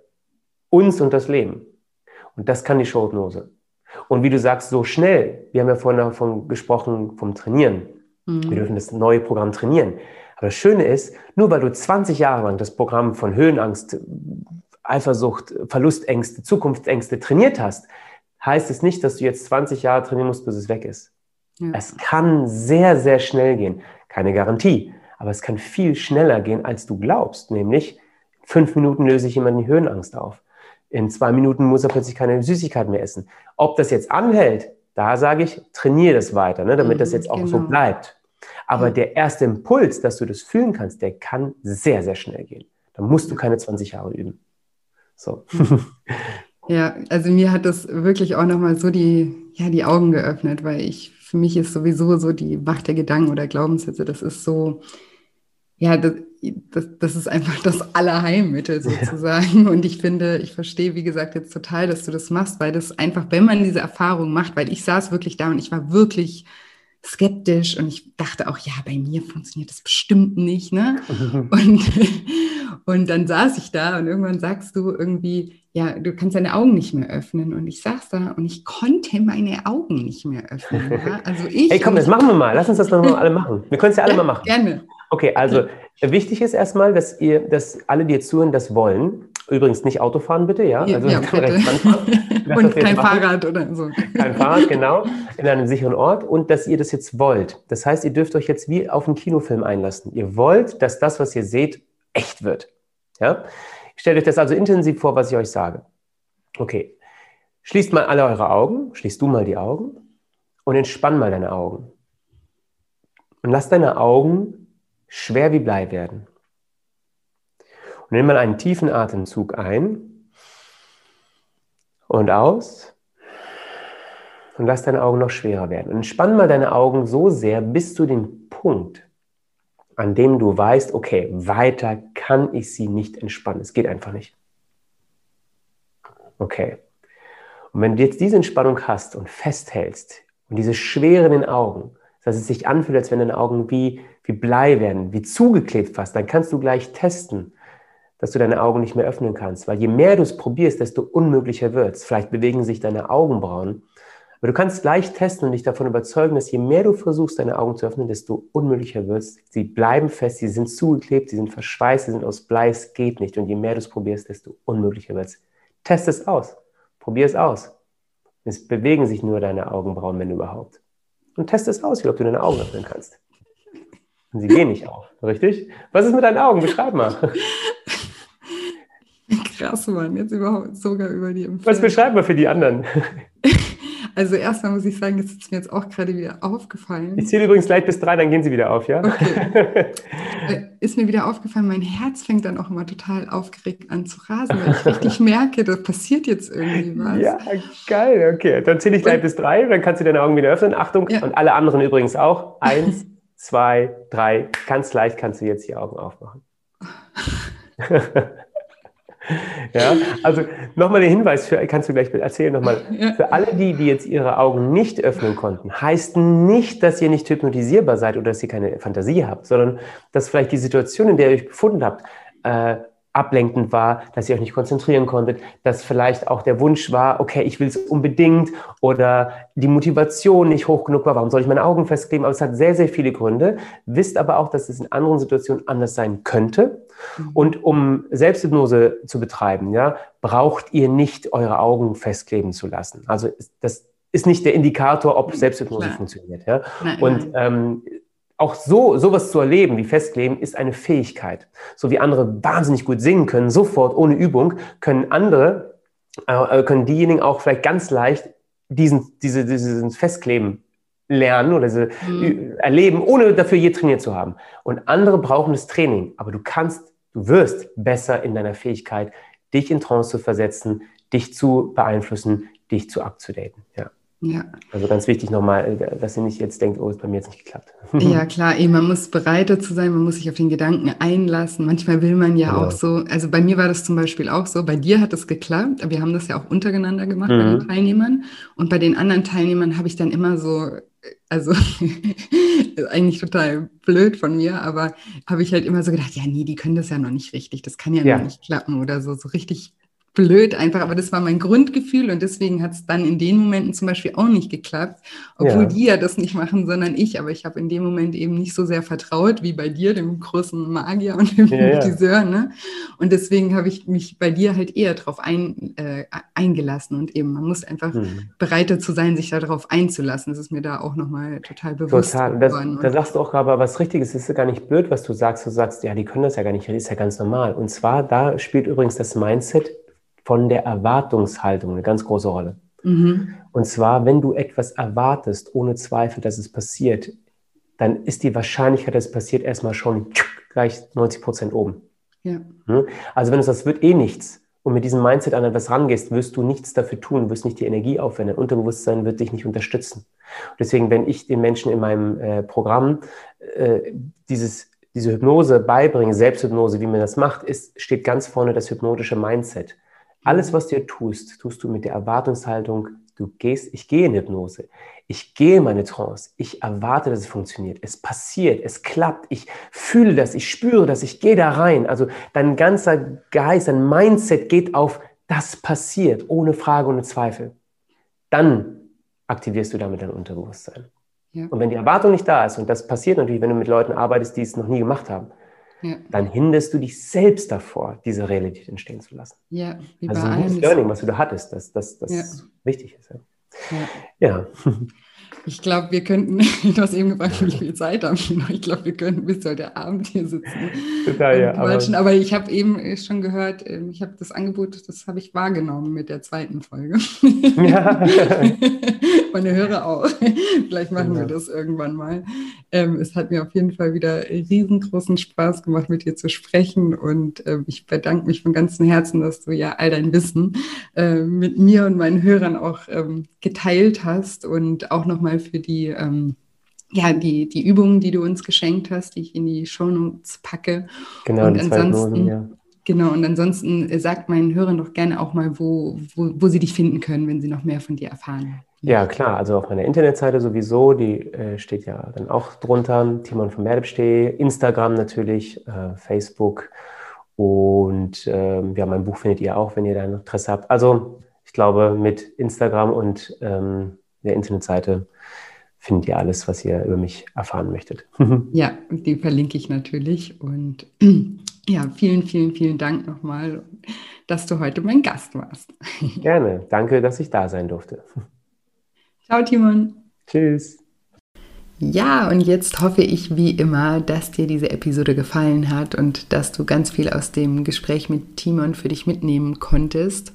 uns und das Leben. Und das kann die Showhypnose. Und wie du sagst, so schnell, wir haben ja vorhin davon gesprochen, vom Trainieren. Mhm. Wir dürfen das neue Programm trainieren. Aber das Schöne ist, nur weil du 20 Jahre lang das Programm von Höhenangst Eifersucht, Verlustängste, Zukunftsängste trainiert hast, heißt es nicht, dass du jetzt 20 Jahre trainieren musst, bis es weg ist. Ja. Es kann sehr, sehr schnell gehen. Keine Garantie, aber es kann viel schneller gehen, als du glaubst. Nämlich, in fünf Minuten löse ich jemand die Höhenangst auf. In zwei Minuten muss er plötzlich keine Süßigkeit mehr essen. Ob das jetzt anhält, da sage ich, trainiere das weiter, ne, damit mhm, das jetzt auch genau. so bleibt. Aber ja. der erste Impuls, dass du das fühlen kannst, der kann sehr, sehr schnell gehen. Da musst du keine 20 Jahre üben. So. Ja, also mir hat das wirklich auch nochmal so die, ja, die Augen geöffnet, weil ich, für mich ist sowieso so die Macht der Gedanken oder Glaubenssätze, das ist so, ja, das, das, das ist einfach das Allerheilmittel sozusagen. Ja. Und ich finde, ich verstehe, wie gesagt, jetzt total, dass du das machst, weil das einfach, wenn man diese Erfahrung macht, weil ich saß wirklich da und ich war wirklich skeptisch und ich dachte auch, ja, bei mir funktioniert das bestimmt nicht, ne? und, und dann saß ich da und irgendwann sagst du irgendwie, ja, du kannst deine Augen nicht mehr öffnen. Und ich saß da und ich konnte meine Augen nicht mehr öffnen. Ja? Also ich. Hey, komm, das machen wir mal. Lass uns das doch mal alle machen. Wir können es ja alle ja, mal machen. Gerne. Okay, also wichtig ist erstmal, dass ihr, dass alle, die jetzt zuhören, das wollen. Übrigens nicht Autofahren bitte, ja? Also ja, bitte. und kein Fahrrad oder so. Kein Fahrrad, genau, in einem sicheren Ort und dass ihr das jetzt wollt. Das heißt, ihr dürft euch jetzt wie auf einen Kinofilm einlassen. Ihr wollt, dass das, was ihr seht, echt wird. Ja? Stellt euch das also intensiv vor, was ich euch sage. Okay, schließt mal alle eure Augen, schließt du mal die Augen und entspann mal deine Augen. Und lass deine Augen schwer wie Blei werden. Und nimm mal einen tiefen Atemzug ein und aus. Und lass deine Augen noch schwerer werden. Und entspann mal deine Augen so sehr bis zu dem Punkt, an dem du weißt, okay, weiter kann ich sie nicht entspannen. Es geht einfach nicht. Okay. Und wenn du jetzt diese Entspannung hast und festhältst und diese Schwere in den Augen, dass es sich anfühlt, als wenn deine Augen wie, wie Blei werden, wie zugeklebt fast, dann kannst du gleich testen, dass du deine Augen nicht mehr öffnen kannst. Weil je mehr du es probierst, desto unmöglicher wird es. Vielleicht bewegen sich deine Augenbrauen. Aber du kannst leicht testen und dich davon überzeugen, dass je mehr du versuchst, deine Augen zu öffnen, desto unmöglicher wird es. Sie bleiben fest, sie sind zugeklebt, sie sind verschweißt, sie sind aus Blei, es geht nicht. Und je mehr du es probierst, desto unmöglicher wird es. Test es aus. Probier es aus. Es bewegen sich nur deine Augenbrauen, wenn überhaupt. Und test es aus, wie ob du deine Augen öffnen kannst. Und sie gehen nicht auf, richtig? Was ist mit deinen Augen? Beschreib mal. Krass, Mann, jetzt überhaupt sogar über die Empfehlung. Was beschreibt man für die anderen? Also erstmal muss ich sagen, das ist mir jetzt auch gerade wieder aufgefallen. Ich zähle übrigens gleich bis drei, dann gehen sie wieder auf, ja? Okay. Äh, ist mir wieder aufgefallen, mein Herz fängt dann auch immer total aufgeregt an zu rasen, weil ich richtig merke, da passiert jetzt irgendwie was. Ja, geil, okay. Dann zähle ich gleich und, bis drei, dann kannst du deine Augen wieder öffnen. Achtung, ja. und alle anderen übrigens auch. Eins, zwei, drei. Ganz leicht kannst du jetzt die Augen aufmachen. Ja, also nochmal den Hinweis, für, kannst du gleich erzählen nochmal. Ja. Für alle die, die jetzt ihre Augen nicht öffnen konnten, heißt nicht, dass ihr nicht hypnotisierbar seid oder dass ihr keine Fantasie habt, sondern dass vielleicht die Situation, in der ihr euch befunden habt, äh, ablenkend war, dass ihr euch nicht konzentrieren konntet, dass vielleicht auch der Wunsch war, okay, ich will es unbedingt oder die Motivation nicht hoch genug war, warum soll ich meine Augen festkleben? Aber es hat sehr, sehr viele Gründe. Wisst aber auch, dass es in anderen Situationen anders sein könnte. Mhm. Und um Selbsthypnose zu betreiben, ja, braucht ihr nicht eure Augen festkleben zu lassen. Also das ist nicht der Indikator, ob Selbsthypnose Klar. funktioniert. Ja? Nein, und ähm, auch so sowas zu erleben wie Festkleben ist eine Fähigkeit. So wie andere wahnsinnig gut singen können, sofort ohne Übung, können andere, äh, können diejenigen auch vielleicht ganz leicht diesen, diese, diesen Festkleben lernen oder diese mhm. erleben, ohne dafür je trainiert zu haben. Und andere brauchen das Training, aber du kannst, du wirst besser in deiner Fähigkeit, dich in Trance zu versetzen, dich zu beeinflussen, dich zu abzudaten. Ja. Ja. Also ganz wichtig nochmal, dass ihr nicht jetzt denkt, oh, ist bei mir jetzt nicht geklappt. Ja, klar, eben, man muss bereit dazu sein, man muss sich auf den Gedanken einlassen. Manchmal will man ja, ja. auch so, also bei mir war das zum Beispiel auch so, bei dir hat es geklappt, aber wir haben das ja auch untereinander gemacht mhm. bei den mhm. Teilnehmern. Und bei den anderen Teilnehmern habe ich dann immer so, also eigentlich total blöd von mir, aber habe ich halt immer so gedacht, ja, nee, die können das ja noch nicht richtig, das kann ja, ja. noch nicht klappen oder so, so richtig blöd einfach, aber das war mein Grundgefühl und deswegen hat es dann in den Momenten zum Beispiel auch nicht geklappt, obwohl ja. die ja das nicht machen, sondern ich. Aber ich habe in dem Moment eben nicht so sehr vertraut wie bei dir, dem großen Magier und dem ja, Hypnotiseur. Ne? Und deswegen habe ich mich bei dir halt eher darauf ein, äh, eingelassen und eben, man muss einfach mhm. bereit dazu sein, sich darauf einzulassen. Das ist mir da auch nochmal total bewusst total. geworden. Da sagst du auch aber was Richtiges, es ist ja gar nicht blöd, was du sagst. Du sagst, ja, die können das ja gar nicht, das ist ja ganz normal. Und zwar, da spielt übrigens das Mindset von der Erwartungshaltung eine ganz große Rolle. Mhm. Und zwar, wenn du etwas erwartest, ohne Zweifel, dass es passiert, dann ist die Wahrscheinlichkeit, dass es passiert, erstmal schon gleich 90 Prozent oben. Ja. Hm? Also wenn du sagst, wird eh nichts und mit diesem Mindset an etwas rangehst, wirst du nichts dafür tun, wirst nicht die Energie aufwenden. Unterbewusstsein wird dich nicht unterstützen. Und deswegen, wenn ich den Menschen in meinem äh, Programm äh, dieses, diese Hypnose beibringe, Selbsthypnose, wie man das macht, ist, steht ganz vorne das hypnotische Mindset. Alles, was du tust, tust du mit der Erwartungshaltung, du gehst, ich gehe in Hypnose, ich gehe in meine Trance, ich erwarte, dass es funktioniert, es passiert, es klappt, ich fühle das, ich spüre das, ich gehe da rein. Also dein ganzer Geist, dein Mindset geht auf, das passiert, ohne Frage, ohne Zweifel. Dann aktivierst du damit dein Unterbewusstsein. Ja. Und wenn die Erwartung nicht da ist, und das passiert natürlich, wenn du mit Leuten arbeitest, die es noch nie gemacht haben, ja. dann hinderst du dich selbst davor, diese Realität entstehen zu lassen. Ja, wie also ein gutes Learning, was du da hattest, dass das, das ja. wichtig ist. Ja. Ich glaube, wir könnten, du hast eben gefragt, wie viel Zeit haben wir noch. Ich glaube, wir könnten bis heute Abend hier sitzen. Total, ja. Aber, aber, ich habe eben schon gehört, ähm, ich habe das Angebot, das habe ich wahrgenommen mit der zweiten Folge. Ja. Meine Hörer auch. Vielleicht machen ja. wir das irgendwann mal. Ähm, es hat mir auf jeden Fall wieder riesengroßen Spaß gemacht, mit dir zu sprechen. Und äh, ich bedanke mich von ganzem Herzen, dass du ja all dein Wissen äh, mit mir und meinen Hörern auch ähm, geteilt hast und auch nochmal für die, ähm, ja, die, die Übungen, die du uns geschenkt hast, die ich in die Shownotes packe. Genau, und ansonsten, ja. Genau, und ansonsten äh, sagt meinen Hörern doch gerne auch mal, wo, wo, wo sie dich finden können, wenn sie noch mehr von dir erfahren. Ja, klar, also auf meiner Internetseite sowieso, die äh, steht ja dann auch drunter, Timon von Merdebsteh, Instagram natürlich, äh, Facebook und äh, ja, mein Buch findet ihr auch, wenn ihr da Interesse habt. Also ich glaube, mit Instagram und ähm, der Internetseite findet ihr alles, was ihr über mich erfahren möchtet. ja, die verlinke ich natürlich. Und ja, vielen, vielen, vielen Dank nochmal, dass du heute mein Gast warst. Gerne. Danke, dass ich da sein durfte. Ciao, Timon. Tschüss. Ja, und jetzt hoffe ich wie immer, dass dir diese Episode gefallen hat und dass du ganz viel aus dem Gespräch mit Timon für dich mitnehmen konntest.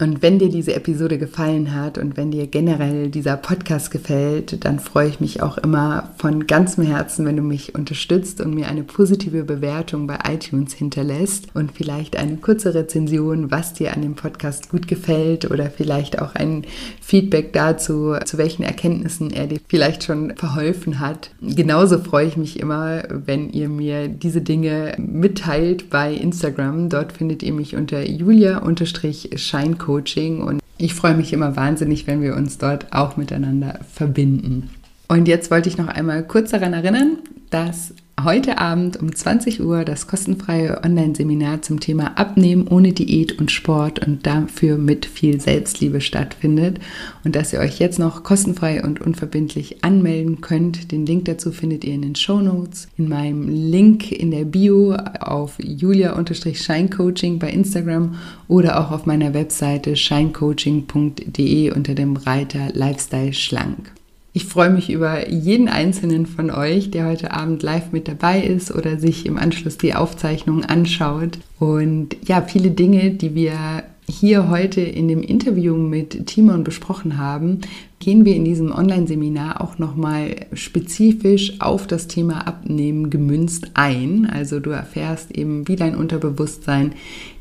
Und wenn dir diese Episode gefallen hat und wenn dir generell dieser Podcast gefällt, dann freue ich mich auch immer von ganzem Herzen, wenn du mich unterstützt und mir eine positive Bewertung bei iTunes hinterlässt und vielleicht eine kurze Rezension, was dir an dem Podcast gut gefällt oder vielleicht auch ein Feedback dazu, zu welchen Erkenntnissen er dir vielleicht schon verholfen hat. Genauso freue ich mich immer, wenn ihr mir diese Dinge mitteilt bei Instagram. Dort findet ihr mich unter julia-scheincoach Coaching und ich freue mich immer wahnsinnig, wenn wir uns dort auch miteinander verbinden. Und jetzt wollte ich noch einmal kurz daran erinnern, dass heute Abend um 20 Uhr das kostenfreie Online-Seminar zum Thema Abnehmen ohne Diät und Sport und dafür mit viel Selbstliebe stattfindet und dass ihr euch jetzt noch kostenfrei und unverbindlich anmelden könnt. Den Link dazu findet ihr in den Show Notes, in meinem Link in der Bio auf julia-scheincoaching bei Instagram oder auch auf meiner Webseite scheincoaching.de unter dem Reiter Lifestyle Schlank. Ich freue mich über jeden einzelnen von euch, der heute Abend live mit dabei ist oder sich im Anschluss die Aufzeichnung anschaut. Und ja, viele Dinge, die wir hier heute in dem Interview mit Timon besprochen haben, gehen wir in diesem Online-Seminar auch nochmal spezifisch auf das Thema Abnehmen gemünzt ein. Also du erfährst eben, wie dein Unterbewusstsein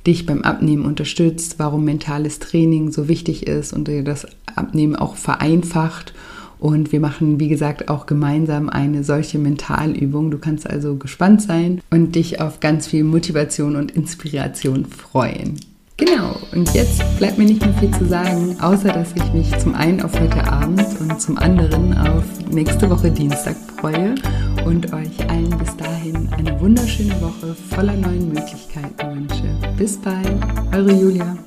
dich beim Abnehmen unterstützt, warum mentales Training so wichtig ist und dir das Abnehmen auch vereinfacht und wir machen, wie gesagt, auch gemeinsam eine solche Mentalübung. Du kannst also gespannt sein und dich auf ganz viel Motivation und Inspiration freuen. Genau, und jetzt bleibt mir nicht mehr viel zu sagen, außer dass ich mich zum einen auf heute Abend und zum anderen auf nächste Woche Dienstag freue und euch allen bis dahin eine wunderschöne Woche voller neuen Möglichkeiten wünsche. Bis bald, eure Julia.